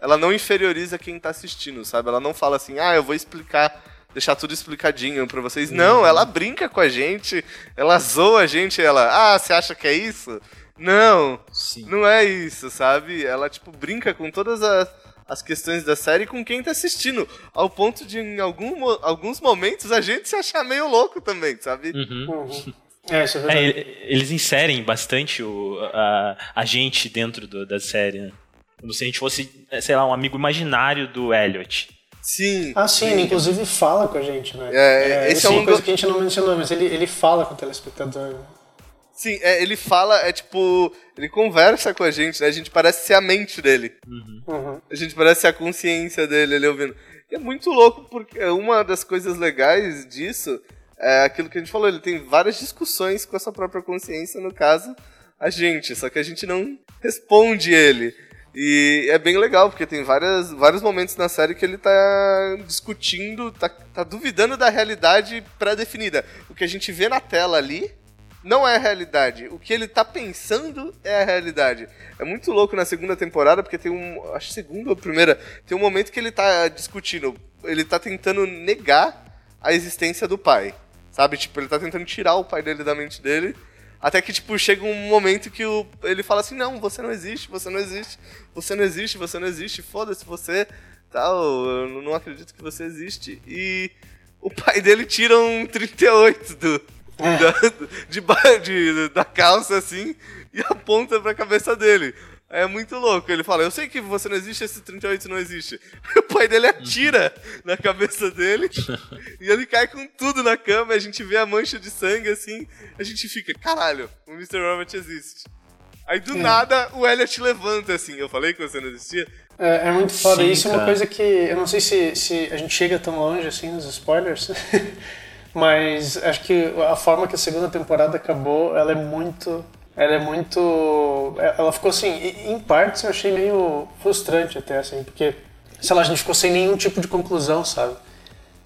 Ela não inferioriza quem tá assistindo, sabe? Ela não fala assim, ah, eu vou explicar, deixar tudo explicadinho pra vocês. Não, ela brinca com a gente, ela zoa a gente, ela, ah, você acha que é isso? Não, Sim. não é isso, sabe? Ela, tipo, brinca com todas as, as questões da série com quem tá assistindo. Ao ponto de, em algum, alguns momentos, a gente se achar meio louco também, sabe? Uhum. Uhum. É, isso é É, verdade. ele- eles inserem bastante o, a, a gente dentro do- da série, né? Como se a gente fosse, é, sei lá, um amigo imaginário do Elliot. Sim. Ah, sim, ele inclusive fala com a gente, né? É, esse isso é é um uma coisa do- que a gente não mencionou, mas ele, ele fala com o telespectador. né? Sim, é, ele fala, é tipo, ele conversa com a gente, né? A gente parece ser a mente dele. Uhum. A gente parece ser a consciência dele, ele ouvindo. E é muito louco, porque uma das coisas legais disso é aquilo que a gente falou, ele tem várias discussões com a sua própria consciência, no caso, a gente, só que a gente não responde ele. E é bem legal, porque tem várias, vários momentos na série que ele tá discutindo, tá, tá duvidando da realidade pré-definida. O que a gente vê na tela ali não é a realidade. O que ele tá pensando é a realidade. É muito louco na segunda temporada, porque tem um. Acho segunda ou primeira. Tem um momento que ele tá discutindo. Ele tá tentando negar a existência do pai. Sabe? Tipo, ele tá tentando tirar o pai dele da mente dele. Até que, tipo, chega um momento que o, ele fala assim: Não, você não existe, você não existe, você não existe, você não existe, foda-se você, tal, eu não acredito que você existe. E o pai dele tira um 38 do, da, de, de- da calça assim e aponta pra cabeça dele. É muito louco. Ele fala: Eu sei que você não existe, esse 38 não existe. o pai dele atira na cabeça dele e ele cai com tudo na cama. A gente vê a mancha de sangue assim. A gente fica: Caralho, o Mr. Robot existe. Aí do nada o Elliot levanta assim. Eu falei que você não existia? É, é muito foda. Sim, Isso é uma cara. coisa que eu não sei se, se a gente chega tão longe assim nos spoilers, mas acho que a forma que a segunda temporada acabou, ela é muito. Ela é muito. Ela ficou assim, em partes eu achei meio frustrante até, assim, porque, sei lá, a gente ficou sem nenhum tipo de conclusão, sabe?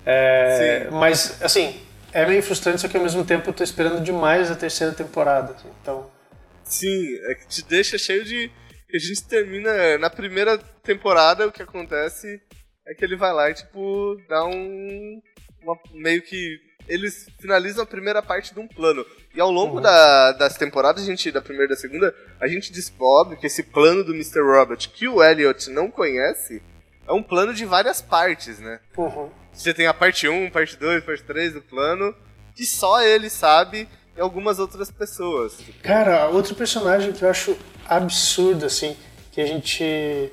É, Sim. mas, assim, é meio frustrante, só que ao mesmo tempo eu tô esperando demais a terceira temporada. assim, então. Sim, é que te deixa cheio de. A gente termina na primeira temporada, o que acontece é que ele vai lá e, tipo, dá um. uma- meio que. Eles finalizam a primeira parte de um plano. E ao longo da- das temporadas, a gente, da primeira e da segunda, a gente descobre que esse plano do Mr. Robert, que o Elliot não conhece, é um plano de várias partes, né? Uhum. Você tem a parte 1, parte 2, parte 3 do plano, que só ele sabe e algumas outras pessoas. Cara, outro personagem que eu acho absurdo, assim, que a gente.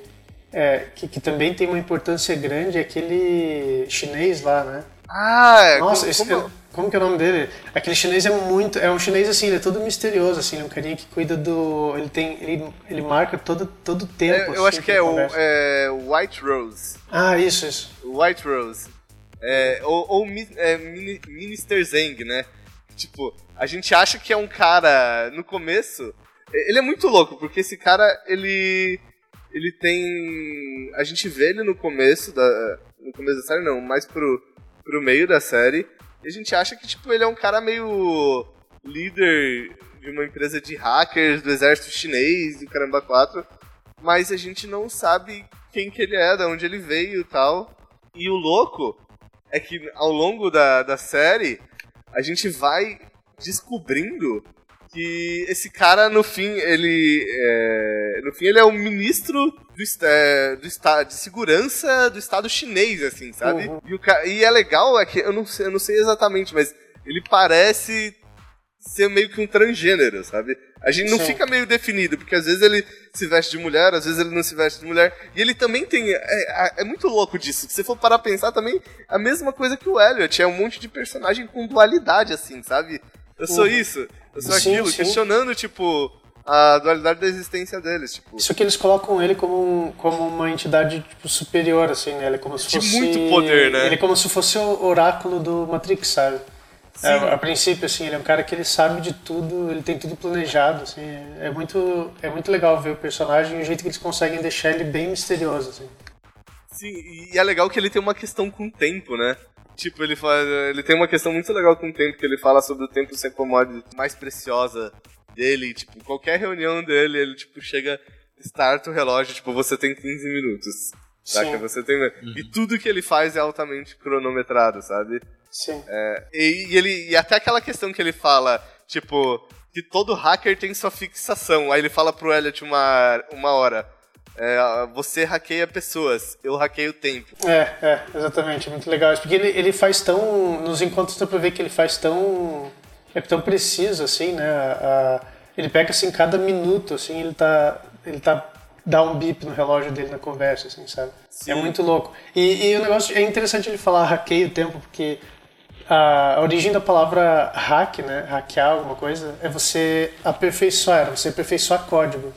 é, que, que também tem uma importância grande é aquele chinês lá, né? Ah, é. Nossa, como- esse- como- é- como que é o nome dele? Aquele chinês é muito. É um chinês assim, ele é todo misterioso, assim, ele é um carinha que cuida do. Ele tem. Ele, ele marca todo, todo o tempo. É, eu assim, acho que é o é, White Rose. Ah, isso, isso. White Rose. É, ou ou é, Mini- Minister Zeng, né? Tipo, a gente acha que é um cara no começo. Ele é muito louco, porque esse cara, ele. Ele tem. A gente vê ele no começo da. No começo da série, não, mais pro, pro meio da série. E a gente acha que, tipo, ele é um cara meio. líder de uma empresa de hackers do exército chinês, do caramba 4. Mas a gente não sabe quem que ele é, de onde ele veio e tal. E o louco é que ao longo da, da série a gente vai descobrindo que esse cara no fim ele é, no fim ele é o ministro do, é, do estado de segurança do estado chinês, assim, sabe? Uhum. E, o, e é legal, é que eu não, sei, eu não sei exatamente, mas ele parece ser meio que um transgênero, sabe? A gente não Sim. fica meio definido, porque às vezes ele se veste de mulher, às vezes ele não se veste de mulher. E ele também tem. É, é, é muito louco disso. Se você for parar a pensar também, a mesma coisa que o Elliot. É um monte de personagem com dualidade, assim, sabe? Eu sou uhum. isso, eu sou sim, aquilo, sim. questionando, tipo, a dualidade da existência deles, tipo. Isso que eles colocam ele como, como uma entidade tipo, superior, assim, né? Ele é como se fosse. De muito poder, né? Ele é como se fosse o oráculo do Matrix, sabe? É, a princípio, assim, ele é um cara que ele sabe de tudo, ele tem tudo planejado, assim. É muito, é muito legal ver o personagem e o jeito que eles conseguem deixar ele bem misterioso, assim. Sim, e é legal que ele tem uma questão com o tempo, né? Tipo, ele faz, ele tem uma questão muito legal com o tempo, que ele fala sobre o tempo ser commodity mais preciosa dele, tipo, qualquer reunião dele, ele, tipo, chega, starta o relógio, tipo, você tem 15 minutos. Saca? Você tem... Uhum. E tudo que ele faz é altamente cronometrado, sabe? Sim. É, e, e, ele, e até aquela questão que ele fala, tipo, que todo hacker tem sua fixação. Aí ele fala pro Elliot uma, uma hora. É, você hackeia pessoas, eu hackeio o tempo. É, é, exatamente, muito legal. Porque ele, ele faz tão. Nos encontros dá pra ver que ele faz tão. É tão preciso, assim, né? A, ele pega assim cada minuto, assim, ele tá. Ele tá. dá um bip no relógio dele na conversa, assim, sabe? É Sim. É muito louco. E, e o negócio é interessante ele falar hackeia o tempo, porque a origem da palavra hack, né, hackear alguma coisa, é você aperfeiçoar, você aperfeiçoar código,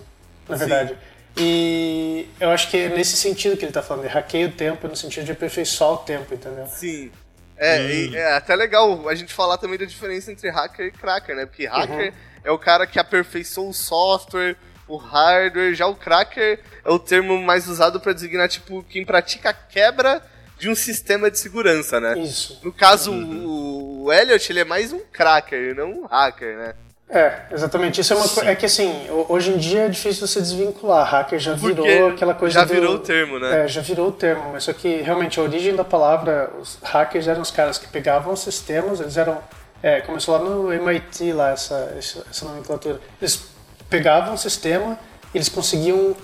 na verdade. Sim. E eu acho que é nesse sentido que ele está falando, de hackeia o tempo no sentido de aperfeiçoar o tempo, entendeu? Sim. É, hum. é até legal a gente falar também da diferença entre hacker e cracker, né? Porque hacker uhum. é o cara que aperfeiçoou o software, o hardware, já o cracker é o termo mais usado para designar, tipo, quem pratica quebra de um sistema de segurança, né? Isso. No caso, uhum. o Elliot, ele é mais um cracker, não um hacker, né? É, exatamente. Isso é uma coisa. É que assim, hoje em dia é difícil você desvincular. Hacker já virou Porque aquela coisa. Já virou o termo, né? É, já virou o termo. Mas só que realmente a origem da palavra, os hackers eram os caras que pegavam sistemas, eles eram. É, começou lá no MIT, lá, essa, essa nomenclatura. Eles pegavam o sistema, eles conseguiam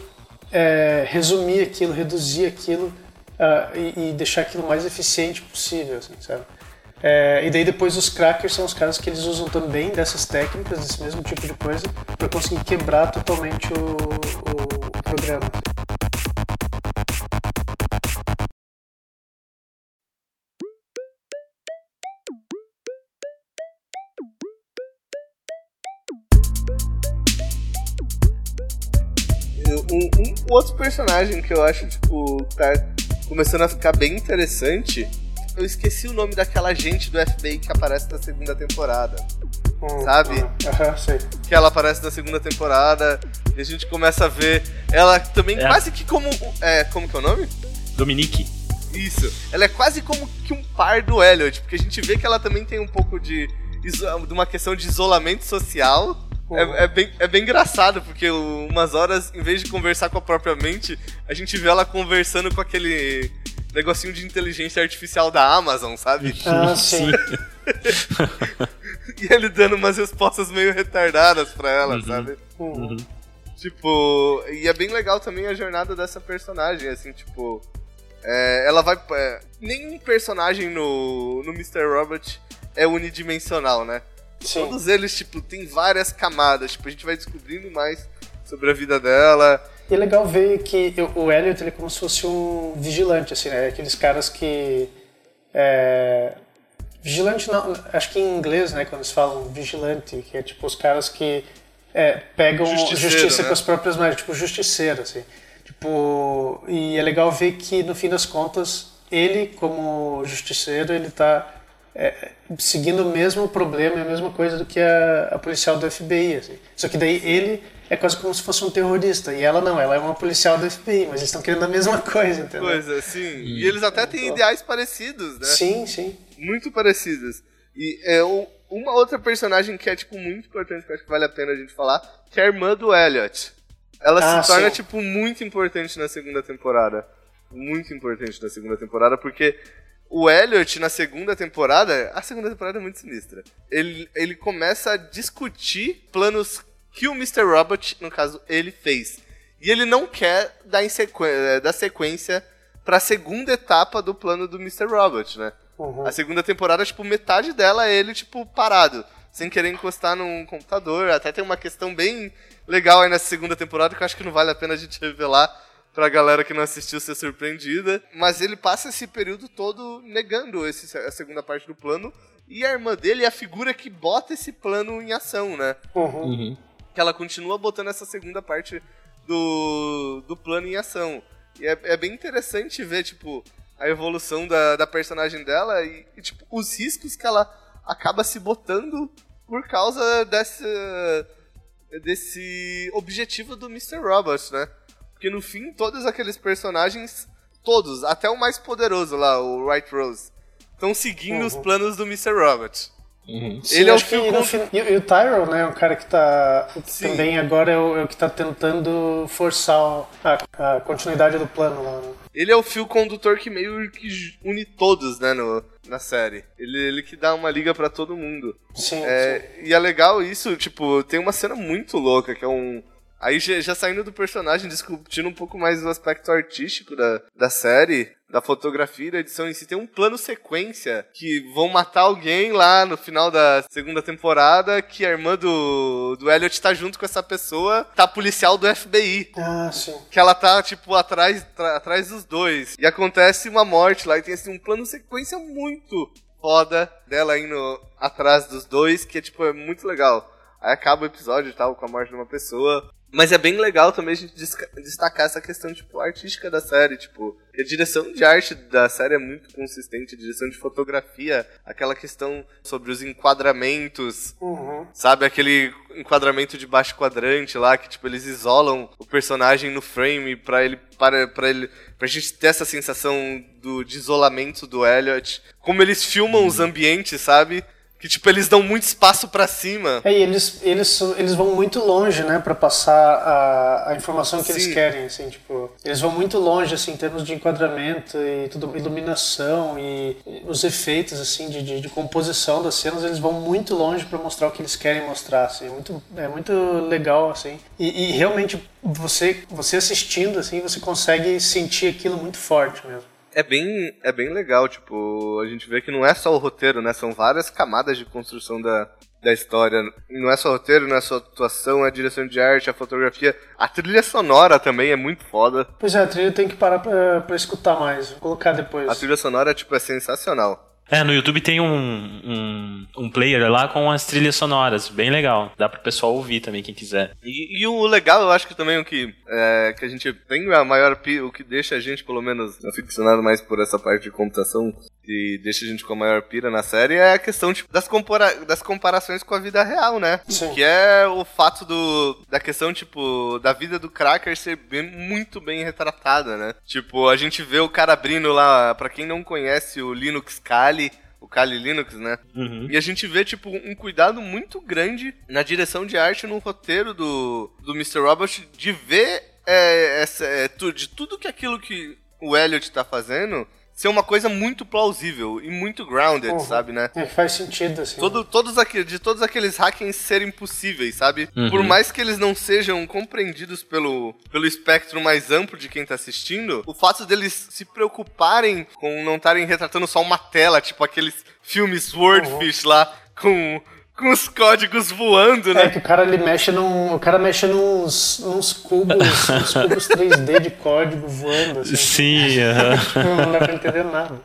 é, resumir aquilo, reduzir aquilo uh, e, e, deixar aquilo o mais eficiente possível, assim, sabe? É, e daí depois os crackers são os caras que eles usam também dessas técnicas, desse mesmo tipo de coisa, para conseguir quebrar totalmente o, o, programa. Um, um, outro personagem que eu acho, tipo, tá começando a ficar bem interessante. Eu esqueci o nome daquela agente do FBI que aparece na segunda temporada. Hum, sabe? Aham, uh, sei. Que ela aparece na segunda temporada e a gente começa a ver ela também é. quase que como. É, como que é o nome? Dominique. Isso. Ela é quase como que um par do Elliot, porque a gente vê que ela também tem um pouco de, de uma questão de isolamento social é, é, bem, é bem engraçado, porque umas horas, em vez de conversar com a própria mente, a gente vê ela conversando com aquele negocinho de inteligência artificial da Amazon, sabe? Ah, sim. e ele dando umas respostas meio retardadas pra ela, uhum. sabe? Uhum. Tipo, e é bem legal também a jornada dessa personagem, assim, tipo. É, ela vai. É, nenhum personagem no, no Mr. Robot é unidimensional, né? Sim. Todos eles, tipo, tem várias camadas. Tipo, a gente vai descobrindo mais sobre a vida dela. E é legal ver que o Elliot ele é como se fosse um vigilante, assim, né? Aqueles caras que. É... Vigilante, não, acho que em inglês, né? Quando eles falam vigilante, que é tipo os caras que é, pegam justiça né? com as próprias mãos, tipo justiceiro, assim. Tipo, e é legal ver que no fim das contas, ele, como justiceiro, ele tá é, seguindo o mesmo problema, a mesma coisa do que a, a policial do FBI. Assim. Só que daí ele é quase como se fosse um terrorista. E ela não, ela é uma policial do FBI, mas eles estão querendo a mesma coisa, entendeu? Coisa, sim. E, e eles até têm ideais parecidos, né? Sim, sim. Muito parecidos. E é uma outra personagem que é, tipo, muito importante, que eu acho que vale a pena a gente falar, que é a irmã do Elliot. Ela ah, se torna, sim. tipo, muito importante na segunda temporada. Muito importante na segunda temporada, porque o Elliot, na segunda temporada, a segunda temporada é muito sinistra. Ele, ele começa a discutir planos que o Mr. Robot, no caso, ele fez. E ele não quer dar, em sequ... Eh, dar sequência pra segunda etapa do plano do Mr. Robot, né? Uhum. A segunda temporada, tipo, metade dela é ele, tipo, parado, sem querer encostar num computador. Até tem uma questão bem legal aí nessa segunda temporada que eu acho que não vale a pena a gente revelar pra galera que não assistiu ser surpreendida. Mas ele passa esse período todo negando esse, a segunda parte do plano. E a irmã dele é a figura que bota esse plano em ação, né? Uhum. Que ela continua botando essa segunda parte do, do plano em ação. E é, é bem interessante ver, tipo, a evolução da, da personagem dela e, e, tipo, os riscos que ela acaba se botando por causa desse, desse objetivo do Mr. Robot, né? Porque no fim, todos aqueles personagens, todos, até o mais poderoso lá, o White Rose, estão seguindo os Uhum. planos do Mr. Robot. Uhum. Sim, Ele é o que condu- fin- E, e o Tyrell, né, é um cara que tá Sim. também agora é o, é o que tá tentando forçar o- a, a continuidade do plano lá. né? Ele é o fio condutor que meio que une todos, né, no, na série. Ele, ele que dá uma liga pra todo mundo. Sim, sim. É, e é legal isso, tipo, tem uma cena muito louca, que é um. Aí já, saindo do personagem, discutindo um pouco mais o aspecto artístico da, da série, da fotografia e da edição em si, tem um plano sequência que vão matar alguém lá no final da segunda temporada, que a irmã do, do Elliot tá junto com essa pessoa, tá policial do FBI Ah, sim. que ela tá, tipo, atrás, atrás dos dois. E acontece uma morte lá e tem, assim, um plano sequência muito foda dela indo atrás dos dois, que é, tipo, é muito legal. Aí acaba o episódio e tal, com a morte de uma pessoa. Mas é bem legal também a gente destacar essa questão, tipo, artística da série, tipo... A direção de arte da série é muito consistente, a direção de fotografia, aquela questão sobre os enquadramentos, Uhum. Sabe aquele enquadramento de baixo quadrante lá que tipo eles isolam o personagem no frame pra ele para para ele pra gente ter essa sensação do de isolamento do Elliot. Como eles filmam os ambientes, sabe? Que tipo eles dão muito espaço pra cima. É, e eles, eles, eles vão muito longe, né, pra passar a, a informação que eles Sim. querem, assim, tipo, eles vão muito longe, assim, em termos de enquadramento e tudo, iluminação e, e os efeitos, assim, de, de, de composição das cenas, eles vão muito longe pra mostrar o que eles querem mostrar, assim, é muito, é muito legal, assim, e, e realmente você, você assistindo, assim, você consegue sentir aquilo muito forte mesmo. É bem é bem legal, tipo, a gente vê que não é só o roteiro, né? São várias camadas de construção da da história. Não é só roteiro, não é só atuação, é a direção de arte, a fotografia, a trilha sonora também é muito foda. Pois é, a trilha tem que parar pra, pra escutar mais, vou colocar depois. A trilha sonora, tipo, é sensacional. É, no YouTube tem um, um, um player lá com as trilhas sonoras, bem legal. Dá pro pessoal ouvir também, quem quiser. E, e o legal, eu acho que também o que, é, que a gente tem a maior o que deixa a gente, pelo menos, aficionado mais por essa parte de computação, que deixa a gente com a maior pira na série, é a questão tipo, das, compara das comparações com a vida real, né? Sim. Que é o fato do, da questão, tipo, da vida do Cracker ser bem, muito bem retratada, né? Tipo, a gente vê o cara abrindo lá, pra quem não conhece o Linux Kali, o Kali Linux, né? Uhum. E a gente vê, tipo, um cuidado muito grande na direção de arte no roteiro do, do Mr. Robot de ver é, essa, é, de tudo que aquilo que o Elliot tá fazendo ser uma coisa muito plausível e muito grounded, Uhum. sabe, né? É, faz sentido, assim. Todo, todos aqueles, de todos aqueles hackings serem possíveis, sabe? Uhum. Por mais que eles não sejam compreendidos pelo, pelo espectro mais amplo de quem tá assistindo, o fato deles se preocuparem com não estarem retratando só uma tela, tipo aqueles filmes Swordfish lá, com, com os códigos voando, É né? que o cara ele mexe num. O cara mexe nos, nos cubos, uns cubos 3D de código voando, assim. Sim, aham. Não dá pra entender nada.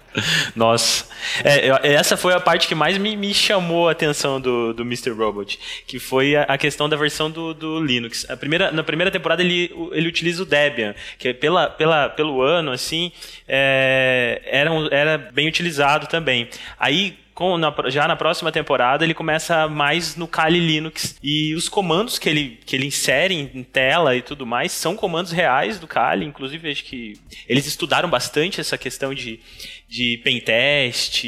Nossa. É, essa foi a parte que mais me, me chamou a atenção do, do Mr. Robot, que foi a, a questão da versão do, do Linux. A primeira, na primeira temporada ele, ele utiliza o Debian, que é pela, pela, pelo ano, assim, é, era, um- era bem utilizado também. Aí, com, na- já na próxima temporada, ele começa mais no Kali Linux. E os comandos que ele, que ele insere em, em tela e tudo mais são comandos reais do Kali. Inclusive, acho que eles estudaram bastante essa questão de, de pentest,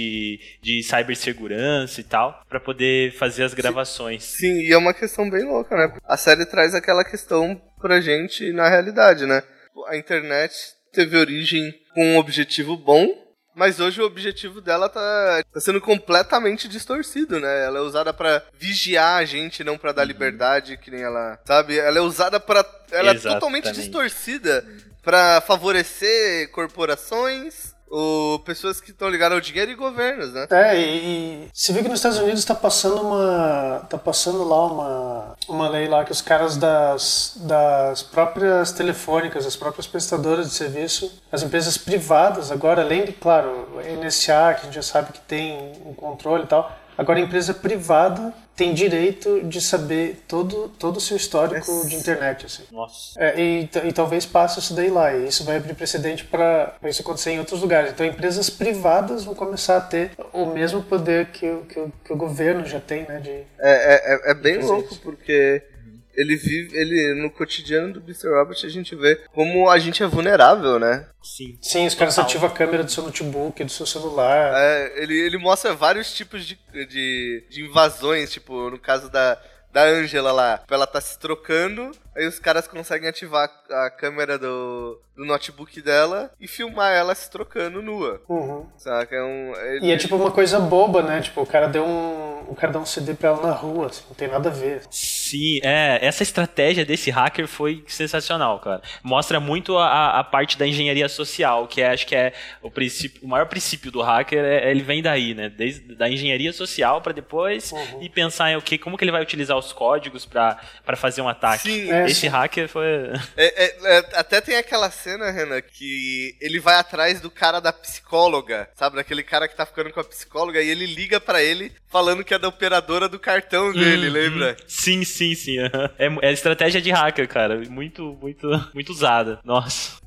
de cibersegurança e tal, para poder fazer as gravações. Sim, e é uma questão bem louca, né? A série traz aquela questão pra gente na realidade, né? A internet teve origem com um objetivo bom, Mas hoje o objetivo dela tá, tá sendo completamente distorcido, né? Ela é usada para vigiar a gente, não para dar uhum. liberdade, que nem ela, sabe? Ela é usada para ela Exatamente. é totalmente distorcida para favorecer corporações o, pessoas que estão ligadas ao dinheiro e governos, né? É, e, e você vê que nos Estados Unidos está passando uma. tá passando lá uma, uma lei lá que os caras das, das próprias telefônicas, as próprias prestadoras de serviço, as empresas privadas, agora, além de, claro, NSA, que a gente já sabe que tem um controle e tal, agora a empresa privada tem direito de saber todo, todo o seu histórico de internet. Assim. Nossa. É, e, e, talvez passe isso daí lá. E isso vai abrir precedente para isso acontecer em outros lugares. Então, empresas privadas vão começar a ter o mesmo poder que, o, que, o, que o governo já tem, né? De, é, é, é bem louco, isso. porque ele vive, ele no cotidiano do Mr. Robert a gente vê como a gente é vulnerável, né? Sim. Sim, os caras ativam a câmera do seu notebook, do seu celular. É, ele, ele mostra vários tipos de, de, de invasões, tipo, no caso da, da Angela lá, ela tá se trocando, aí os caras conseguem ativar a câmera do, do notebook dela e filmar ela se trocando nua. Uhum. Saca? É um, ele... E é tipo uma coisa boba, né? Tipo, o cara deu um. O cara dá um CD pra ela na rua, assim, não tem nada a ver. Sim, é. Essa estratégia desse hacker foi sensacional, cara. Mostra muito a, a parte da engenharia social, que é, acho que é o princípio, o maior princípio do hacker, é, ele vem daí, né? Desde da engenharia social para depois uhum. e pensar em o que, como que ele vai utilizar os códigos para fazer um ataque. Sim, é, Esse sim. hacker foi. É, é, é, até tem aquela cena, Renan, que ele vai atrás do cara da psicóloga, sabe? Daquele cara que tá ficando com a psicóloga e ele liga para ele falando que é da operadora do cartão dele, hum, lembra? Sim, sim, sim. É, é estratégia de hacker, cara. Muito, muito, muito usada. Nossa.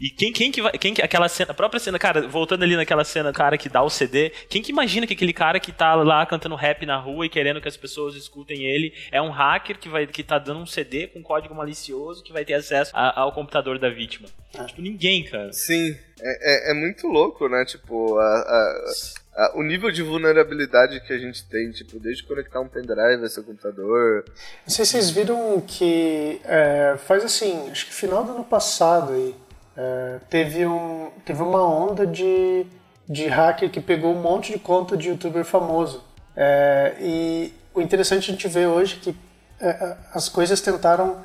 E quem, quem que vai. Quem que, aquela cena, a própria cena, cara, voltando ali naquela cena, cara que dá o CD, quem que imagina que aquele cara que tá lá cantando rap na rua e querendo que as pessoas escutem ele é um hacker que, vai, que tá dando um CD com código malicioso que vai ter acesso a, ao computador da vítima? Ah. Tipo, ninguém, cara. Sim. É, é, é muito louco, né? Tipo, a, a, o nível de vulnerabilidade que a gente tem, tipo, desde conectar um pendrive a seu computador. Não sei se vocês viram que é, faz assim, acho que final do ano passado aí, é, teve, um, teve uma onda de, de hacker que pegou um monte de conta de youtuber famoso. É, e o interessante a gente ver hoje que é, as coisas tentaram.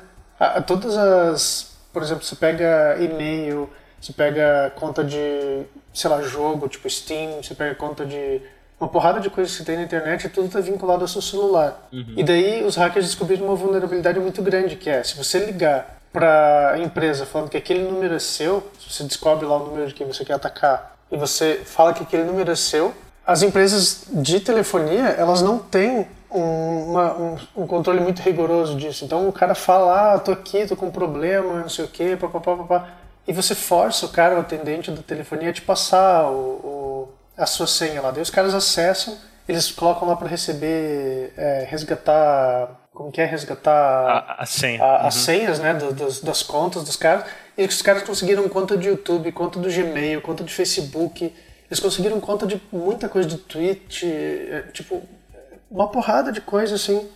Todas as. Por exemplo, você pega e-mail, você pega conta de, sei lá, jogo, tipo Steam, você pega conta de uma porrada de coisas que tem na internet e tudo está vinculado ao seu celular. Uhum. E daí os hackers descobriram uma vulnerabilidade muito grande, que é, se você ligar para a empresa falando que aquele número é seu, se você descobre lá o número de quem você quer atacar e você fala que aquele número é seu, as empresas de telefonia elas não têm um, uma, um, um, controle muito rigoroso disso. Então o cara fala, ah, tô aqui, tô com um problema, não sei o quê, papapá, papá. E você força o cara, o atendente da telefonia, a te passar o, o, a sua senha lá. Daí os caras acessam, eles colocam lá para receber, é, resgatar como que é resgatar a, a senha. A, uhum. as senhas né, do, das, das contas dos caras. E os caras conseguiram conta de YouTube, conta do Gmail, conta de Facebook. Eles conseguiram conta de muita coisa de Twitch, é, tipo, uma porrada de coisa assim,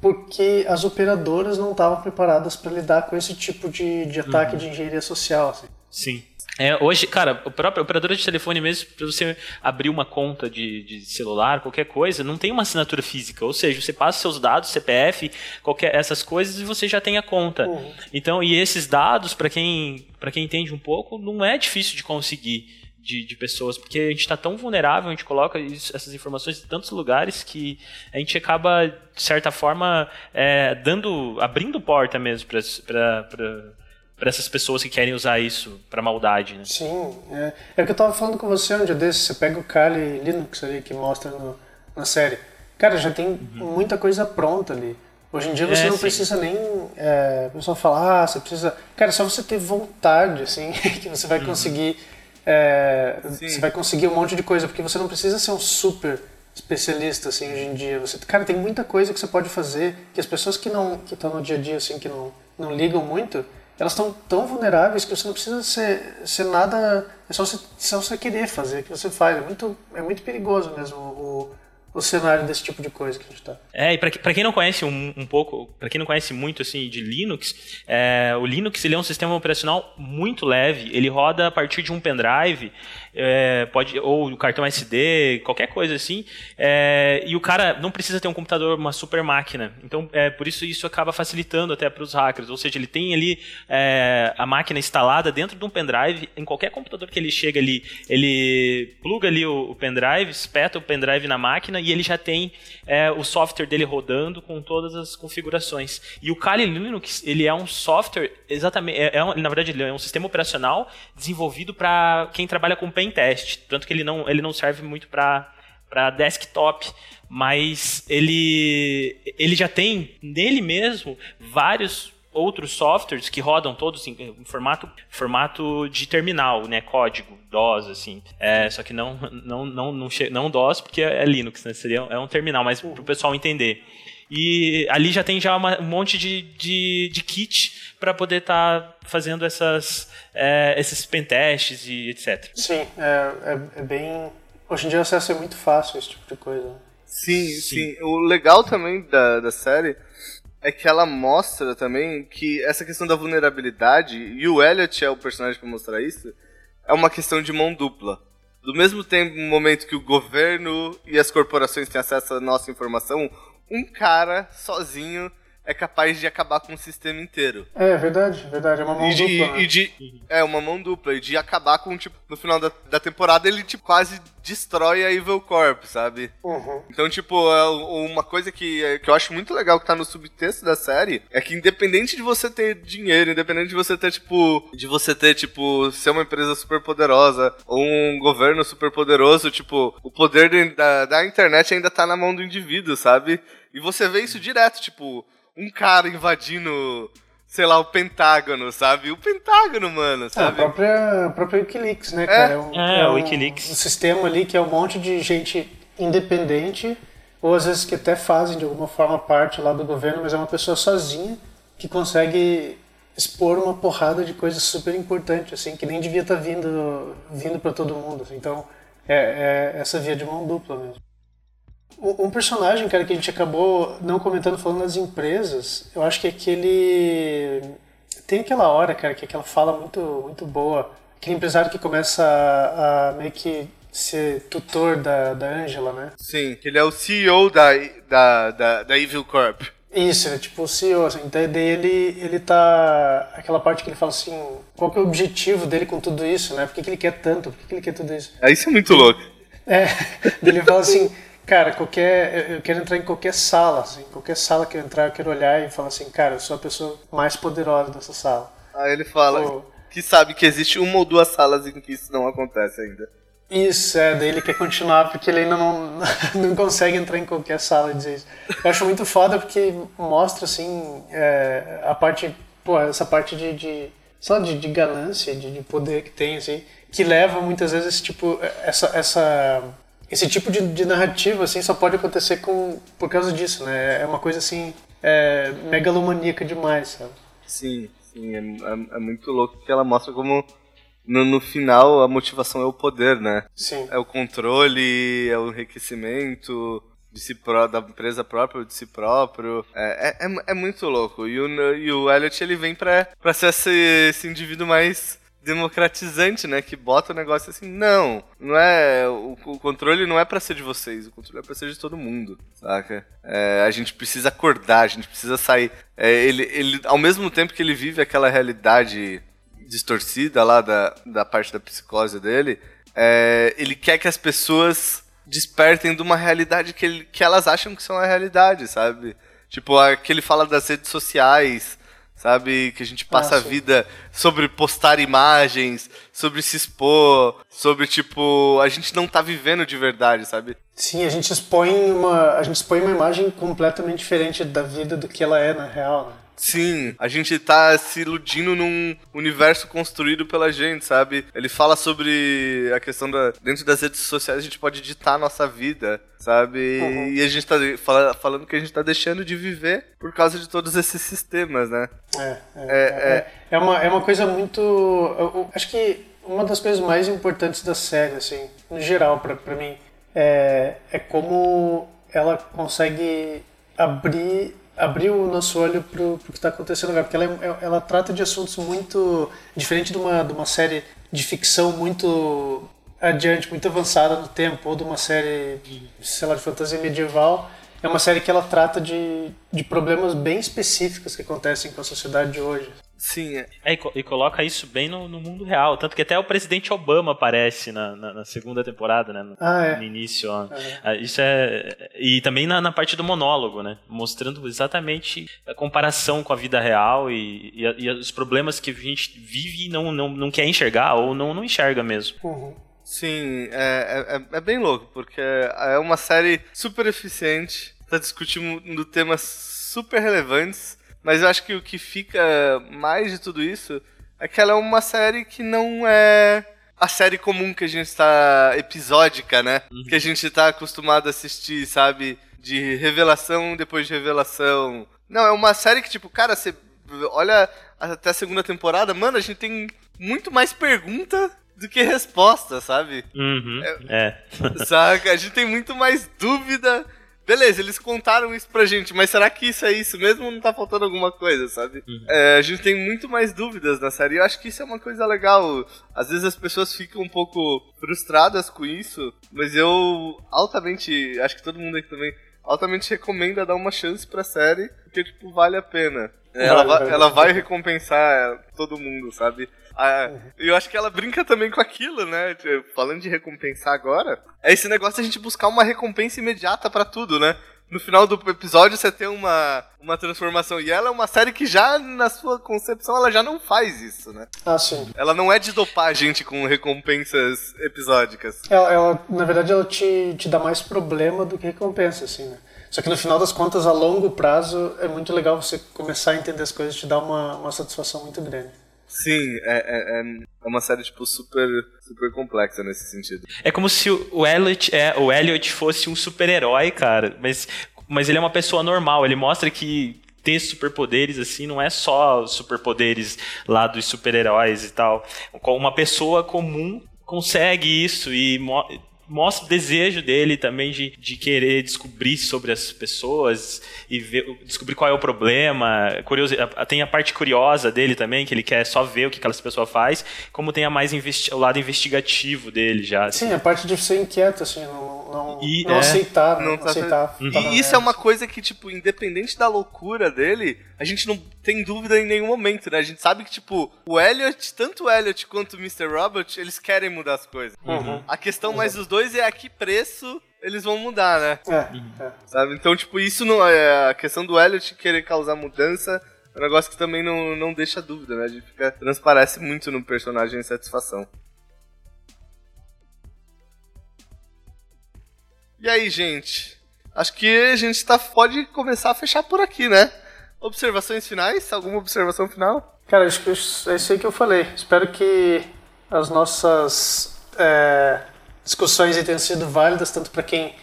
porque as operadoras não estavam preparadas para lidar com esse tipo de, de ataque uhum. de engenharia social. Assim. Sim. É, hoje, cara, o próprio operador de telefone mesmo, para você abrir uma conta de, de, celular, qualquer coisa, não tem uma assinatura física. Ou seja, você passa seus dados, CPF, qualquer essas coisas e você já tem a conta. Uhum. Então, e esses dados, para quem, quem entende um pouco, não é difícil de conseguir. De, de, pessoas, porque a gente está tão vulnerável, a gente coloca isso, essas informações em tantos lugares que a gente acaba, de certa forma, é, dando, abrindo porta mesmo para para essas pessoas que querem usar isso para maldade, né? Sim, é, é o que eu tava falando com você um dia desses, você pega o Kali Linux ali que mostra no, na série. Cara, já tem uhum. muita coisa pronta ali. Hoje em dia você é, não sim. precisa nem é, a pessoa falar, ah, você precisa. Cara, só você ter vontade, assim, que você vai uhum. conseguir. É, você vai conseguir um monte de coisa, porque você não precisa ser um super especialista assim hoje em dia. Você, cara, tem muita coisa que você pode fazer que as pessoas que não que estão no dia a dia assim que não não ligam muito, elas estão tão vulneráveis que você não precisa ser, ser nada. É só você, só você querer fazer, que você faz. É muito, é muito perigoso mesmo o, o cenário desse tipo de coisa que a gente tá. É, e para quem não conhece um, um pouco, para quem não conhece muito assim de Linux, é, o Linux ele é um sistema operacional muito leve, ele roda a partir de um pendrive, é, pode ou o cartão SD, qualquer coisa assim, é, e o cara não precisa ter um computador, uma super máquina. Então, é, por isso isso acaba facilitando até para os hackers, ou seja, ele tem ali é, a máquina instalada dentro de um pendrive, em qualquer computador que ele chega ali, ele pluga ali o, o pendrive, espeta o pendrive na máquina e ele já tem é, o software dele rodando com todas as configurações. E o Kali Linux, ele é um software, exatamente, é, é na verdade ele é um sistema operacional desenvolvido para quem trabalha com pen test, tanto que ele não, ele não serve muito para para desktop, mas ele ele já tem nele mesmo vários outros softwares que rodam todos em, em formato, formato de terminal, né, código, DOS, assim. É, só que não, não, não, não, não DOS, porque é Linux, né, seria, é um terminal, mas para o pessoal entender. E ali já tem já uma, um monte de, de, de kit para poder estar tá fazendo essas, é, esses pentests e etc. Sim, é, é, é, bem... Hoje em dia o acesso é muito fácil, esse tipo de coisa. Sim, sim. sim. O legal também da, da série é que ela mostra também que essa questão da vulnerabilidade, e o Elliot é o personagem para mostrar isso, é uma questão de mão dupla. Do mesmo tempo, no momento que o governo e as corporações têm acesso à nossa informação, um cara sozinho é capaz de acabar com o sistema inteiro. É, verdade, verdade. É uma mão e de, dupla. Né? E de, é, uma mão dupla. E de acabar com, tipo, no final da, da temporada, ele, tipo, quase destrói a Evil Corp, sabe? Uhum. Então, tipo, é uma coisa que, que eu acho muito legal que tá no subtexto da série é que independente de você ter dinheiro, independente de você ter, tipo, de você ter, tipo, ser uma empresa super poderosa ou um governo super poderoso, tipo, o poder da, da internet ainda tá na mão do indivíduo, sabe? E você vê isso direto, tipo, um cara invadindo, sei lá, o Pentágono, sabe? O Pentágono, mano, sabe? É, a própria, a própria Wikileaks, né, cara? É, um, é, é um, Wikileaks. Um sistema ali que é um monte de gente independente, ou às vezes que até fazem de alguma forma parte lá do governo, mas é uma pessoa sozinha que consegue expor uma porrada de coisas super importantes, assim, que nem devia estar tá vindo, vindo para todo mundo. Assim. Então, é, é essa via de mão dupla mesmo. Um personagem, cara, que a gente acabou não comentando falando das empresas, eu acho que aquele. Tem aquela hora, cara, que é aquela fala muito, muito boa. Aquele empresário que começa a, a meio que ser tutor da, da Angela, né? Sim, ele é o CEO da, da, da, da Evil Corp. Isso, é tipo o CEO, assim. Então, daí ele, ele tá. Aquela parte que ele fala assim: qual que é o objetivo dele com tudo isso, né? Por que, que ele quer tanto? Por que, que ele quer tudo isso? É, isso é muito louco. É, ele fala assim: Cara, qualquer, eu quero entrar em qualquer sala, assim, qualquer sala que eu entrar, eu quero olhar e falar assim, cara, eu sou a pessoa mais poderosa dessa sala. Aí ele fala Pô, que sabe que existe uma ou duas salas em que isso não acontece ainda. Isso, é, daí ele quer continuar porque ele ainda não, não consegue entrar em qualquer sala e dizer isso. Eu acho muito foda porque mostra, assim, é, a parte, pô, essa parte de, de lá, de, de ganância, de, de poder que tem, assim, que leva muitas vezes, tipo, essa, essa esse tipo de, de, narrativa assim só pode acontecer com por causa disso, né? É uma coisa assim é, megalomaníaca demais, sabe? Sim, sim, é, é, é muito louco que ela mostra como no, no, final a motivação é o poder, né? Sim. É o controle, é o enriquecimento de si pró, da empresa própria, de si próprio. É, é, é, é muito louco. E o, e o Elliot ele vem pra, pra ser esse, esse indivíduo mais democratizante, né? Que bota o negócio assim, não, não é. O, o controle não é para ser de vocês, o controle é pra ser de todo mundo, saca? É, a gente precisa acordar, a gente precisa sair. É, ele, ele, ao mesmo tempo que ele vive aquela realidade distorcida lá da, da parte da psicose dele, é, ele quer que as pessoas despertem de uma realidade que, ele, que elas acham que são a realidade, sabe? Tipo, a, que ele fala das redes sociais, sabe? Que a gente passa ah, a vida sobre postar imagens, sobre se expor, sobre tipo, a gente não tá vivendo de verdade, sabe? Sim, a gente expõe uma, a gente expõe uma imagem completamente diferente da vida do que ela é na real, né? Sim, a gente tá se iludindo num universo construído pela gente, sabe? Ele fala sobre a questão da. Dentro das redes sociais a gente pode editar a nossa vida, sabe? Uhum. E a gente tá fala, falando que a gente tá deixando de viver por causa de todos esses sistemas, né? É, é, é, é, é uma, é uma coisa muito. Eu, eu acho que uma das coisas mais importantes da série, assim, no geral, pra, pra mim, é, é como ela consegue abrir abrir o nosso olho para o que está acontecendo agora, porque ela, é, ela trata de assuntos muito diferente de uma, de uma série de ficção muito adiante, muito avançada no tempo, ou de uma série, sei lá, de fantasia medieval. É uma série que ela trata de, de problemas bem específicos que acontecem com a sociedade de hoje. Sim. É. É, e, e, coloca isso bem no, no, mundo real. Tanto que até o presidente Obama aparece na, na, na segunda temporada, né? No, ah, é. no início. É. Isso é. E também na, na, parte do monólogo, né? Mostrando exatamente a comparação com a vida real e, e, e os problemas que a gente vive e não, não, não quer enxergar ou não, não enxerga mesmo. Uhum. Sim, é, é, é, bem louco, porque é uma série super eficiente, tá discutindo temas super relevantes mas eu acho que o que fica mais de tudo isso é que ela é uma série que não é a série comum que a gente está episódica, né? Uhum. Que a gente está acostumado a assistir, sabe? De revelação depois de revelação. Não, é uma série que, tipo, cara, você olha até a segunda temporada, mano, a gente tem muito mais pergunta do que resposta, sabe? Uhum, é. é. Saca? A gente tem muito mais dúvida Beleza, eles contaram isso pra gente, mas será que isso é isso mesmo ou não tá faltando alguma coisa, sabe? Uhum. É, a gente tem muito mais dúvidas na série e eu acho que isso é uma coisa legal. Às vezes as pessoas ficam um pouco frustradas com isso, mas eu altamente, acho que todo mundo aqui também, altamente recomenda dar uma chance pra série, porque, tipo, vale a pena. Ela, vai, ela vai recompensar todo mundo, sabe? Ah, eu acho que ela brinca também com aquilo, né? Tipo, falando de recompensar agora, é esse negócio de a gente buscar uma recompensa imediata para tudo, né? No final do episódio você tem uma, uma transformação. E ela é uma série que já, na sua concepção, ela já não faz isso, né? Ah, sim. Ela não é de dopar a gente com recompensas episódicas. Ela, ela na verdade, ela te, te dá mais problema do que recompensa, assim, né? Só que no final das contas, a longo prazo, é muito legal você começar a entender as coisas e te dá uma, uma satisfação muito grande. Sim, é, é, é uma série, tipo, super, super complexa nesse sentido. É como se o Elliot, é, o Elliot fosse um super-herói, cara, mas, mas ele é uma pessoa normal. Ele mostra que ter superpoderes assim não é só superpoderes lá dos super-heróis e tal. Uma pessoa comum consegue isso e mostra o desejo dele também de, de querer descobrir sobre as pessoas e ver, descobrir qual é o problema. Curioso, tem a parte curiosa dele também, que ele quer só ver o que aquelas pessoas faz, como tem a mais o lado investigativo dele já. Assim. Sim, a parte de ser inquieto, assim, não, e, não é, aceitar, não, tá aceitar. Uhum. E isso é uma coisa que, tipo, independente da loucura dele, a gente não tem dúvida em nenhum momento, né? A gente sabe que, tipo, o Elliot, tanto o Elliot quanto o Mr. Robert, eles querem mudar as coisas. Uhum. A questão mais dos dois é a que preço eles vão mudar, né? É, é. Sabe? Então, tipo, isso não é a questão do Elliot querer causar mudança. É um negócio que também não, não deixa dúvida, né? A gente fica, transparece muito no personagem Satisfação. E aí, gente? Acho que a gente tá, pode começar a fechar por aqui, né? Observações finais? Alguma observação final? Cara, acho que é isso aí que eu falei. Espero que as nossas é, discussões tenham sido válidas, tanto para quem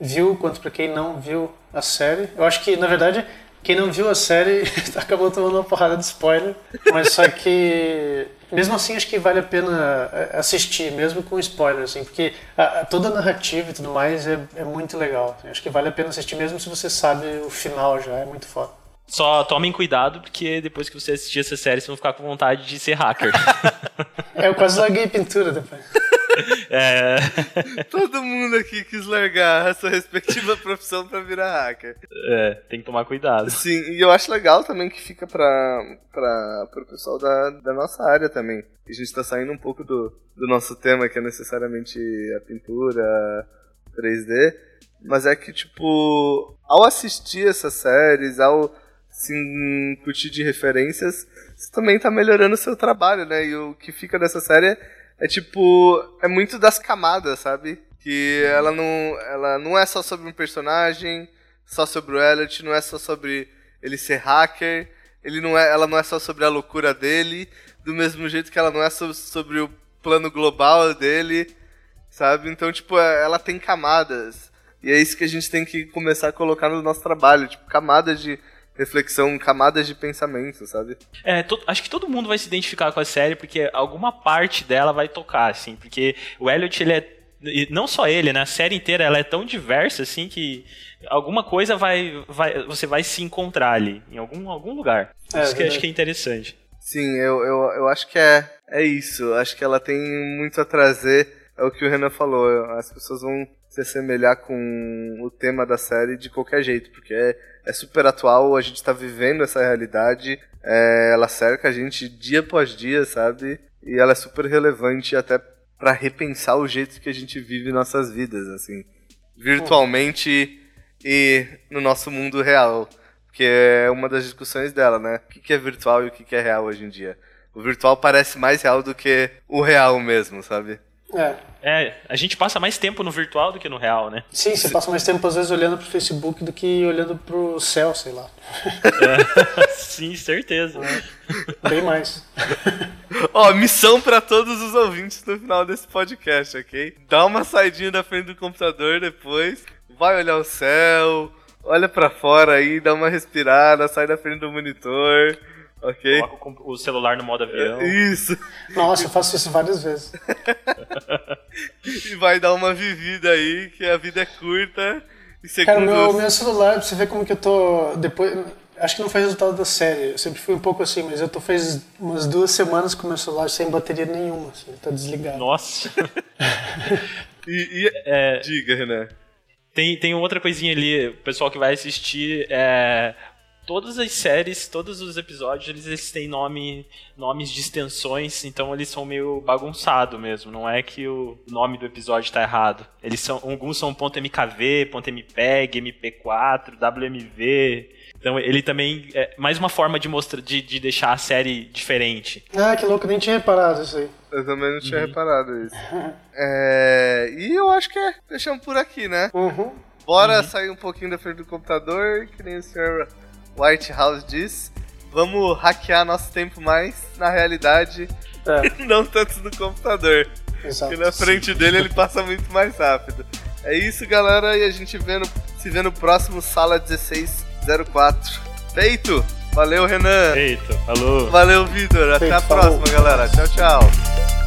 viu quanto para quem não viu a série. Eu acho que, na verdade, quem não viu a série acabou tomando uma porrada de spoiler, mas só que mesmo assim acho que vale a pena é, assistir, mesmo com spoiler, assim, porque a, a, toda a narrativa e tudo mais é, é muito legal. Assim, acho que vale a pena assistir mesmo se você sabe o final já, é muito foda. Só tomem cuidado, porque depois que você assistir essa série, vocês vão ficar com vontade de ser hacker. é, eu quase larguei pintura depois. É. Todo mundo aqui quis largar a sua respectiva profissão para virar hacker. É, tem que tomar cuidado. Sim, e eu acho legal também que fica para para o pessoal da, da nossa área também. A gente tá saindo um pouco do, do nosso tema, que é necessariamente a pintura 3D, mas é que, tipo, ao assistir essas séries, ao se incutir de referências, você também tá melhorando o seu trabalho, né? E o que fica dessa série é tipo. É muito das camadas, sabe? Que ela não, ela não é só sobre um personagem, só sobre o Elliot, não é só sobre ele ser hacker, ele não é, ela não é só sobre a loucura dele, do mesmo jeito que ela não é so, sobre o plano global dele, sabe? Então, tipo, é, ela tem camadas. E é isso que a gente tem que começar a colocar no nosso trabalho, tipo, camadas de reflexão, camadas de pensamento, sabe? É, to, acho que todo mundo vai se identificar com a série porque alguma parte dela vai tocar, assim, porque o Elliot ele é e não só ele, né? A série inteira ela é tão diversa assim que alguma coisa vai, vai você vai se encontrar ali, em algum, algum lugar. É, isso que eu acho que é interessante. Sim, eu, eu, eu acho que é, é isso. Acho que ela tem muito a trazer. É o que o Renan falou. As pessoas vão se assemelhar com o tema da série de qualquer jeito, porque é, é super atual, a gente tá vivendo essa realidade, é, ela cerca a gente dia após dia, sabe? E ela é super relevante até pra repensar o jeito que a gente vive nossas vidas, assim, virtualmente e no nosso mundo real. Que é uma das discussões dela, né? O que é virtual e o que é real hoje em dia. O virtual parece mais real do que o real mesmo, sabe? É. É, a gente passa mais tempo no virtual do que no real, né? Sim, você passa mais tempo às vezes olhando pro Facebook do que olhando pro céu, sei lá. Sim, certeza. Bem mais. Ó, missão pra todos os ouvintes no final desse podcast, ok? Dá uma saidinha da frente do computador depois, vai olhar o céu, olha pra fora aí, dá uma respirada, sai da frente do monitor, ok? Coloca o celular no modo avião. Isso. Nossa, eu faço isso várias vezes. E vai dar uma vivida aí, que a vida é curta. E Cara, meu, meu celular, pra você ver como que eu tô. Depois. Acho que não foi resultado da série. Eu sempre fui um pouco assim, mas eu tô faz umas duas semanas com meu celular sem bateria nenhuma, assim, tá desligado. Nossa. E, e- É, Diga, Renan. Tem, tem outra coisinha ali, o pessoal que vai assistir, é, todas as séries, todos os episódios, eles, eles têm nome, nomes de extensões, então eles são meio bagunçado mesmo, não é que o nome do episódio tá errado. Eles são, alguns são .mkv, .mpeg, mp4, wmv, então ele também é mais uma forma de mostrar, de, de deixar a série diferente. Ah, que louco, nem tinha reparado isso aí. Eu também não tinha reparado isso. É, e eu acho que é. Fechamos por aqui, né? Uhum. Bora sair um pouquinho da frente do computador, que nem o Sr. White House diz. Vamos hackear nosso tempo mais na realidade, É, não tanto no computador. exato. Porque na frente dele ele passa muito mais rápido. É isso, galera, e a gente vê no- se vê no próximo Sala 1604. Feito! Valeu, Renan! Eita, falou! Valeu, Vitor! Até Feito, a falou. próxima, galera. Tchau, tchau!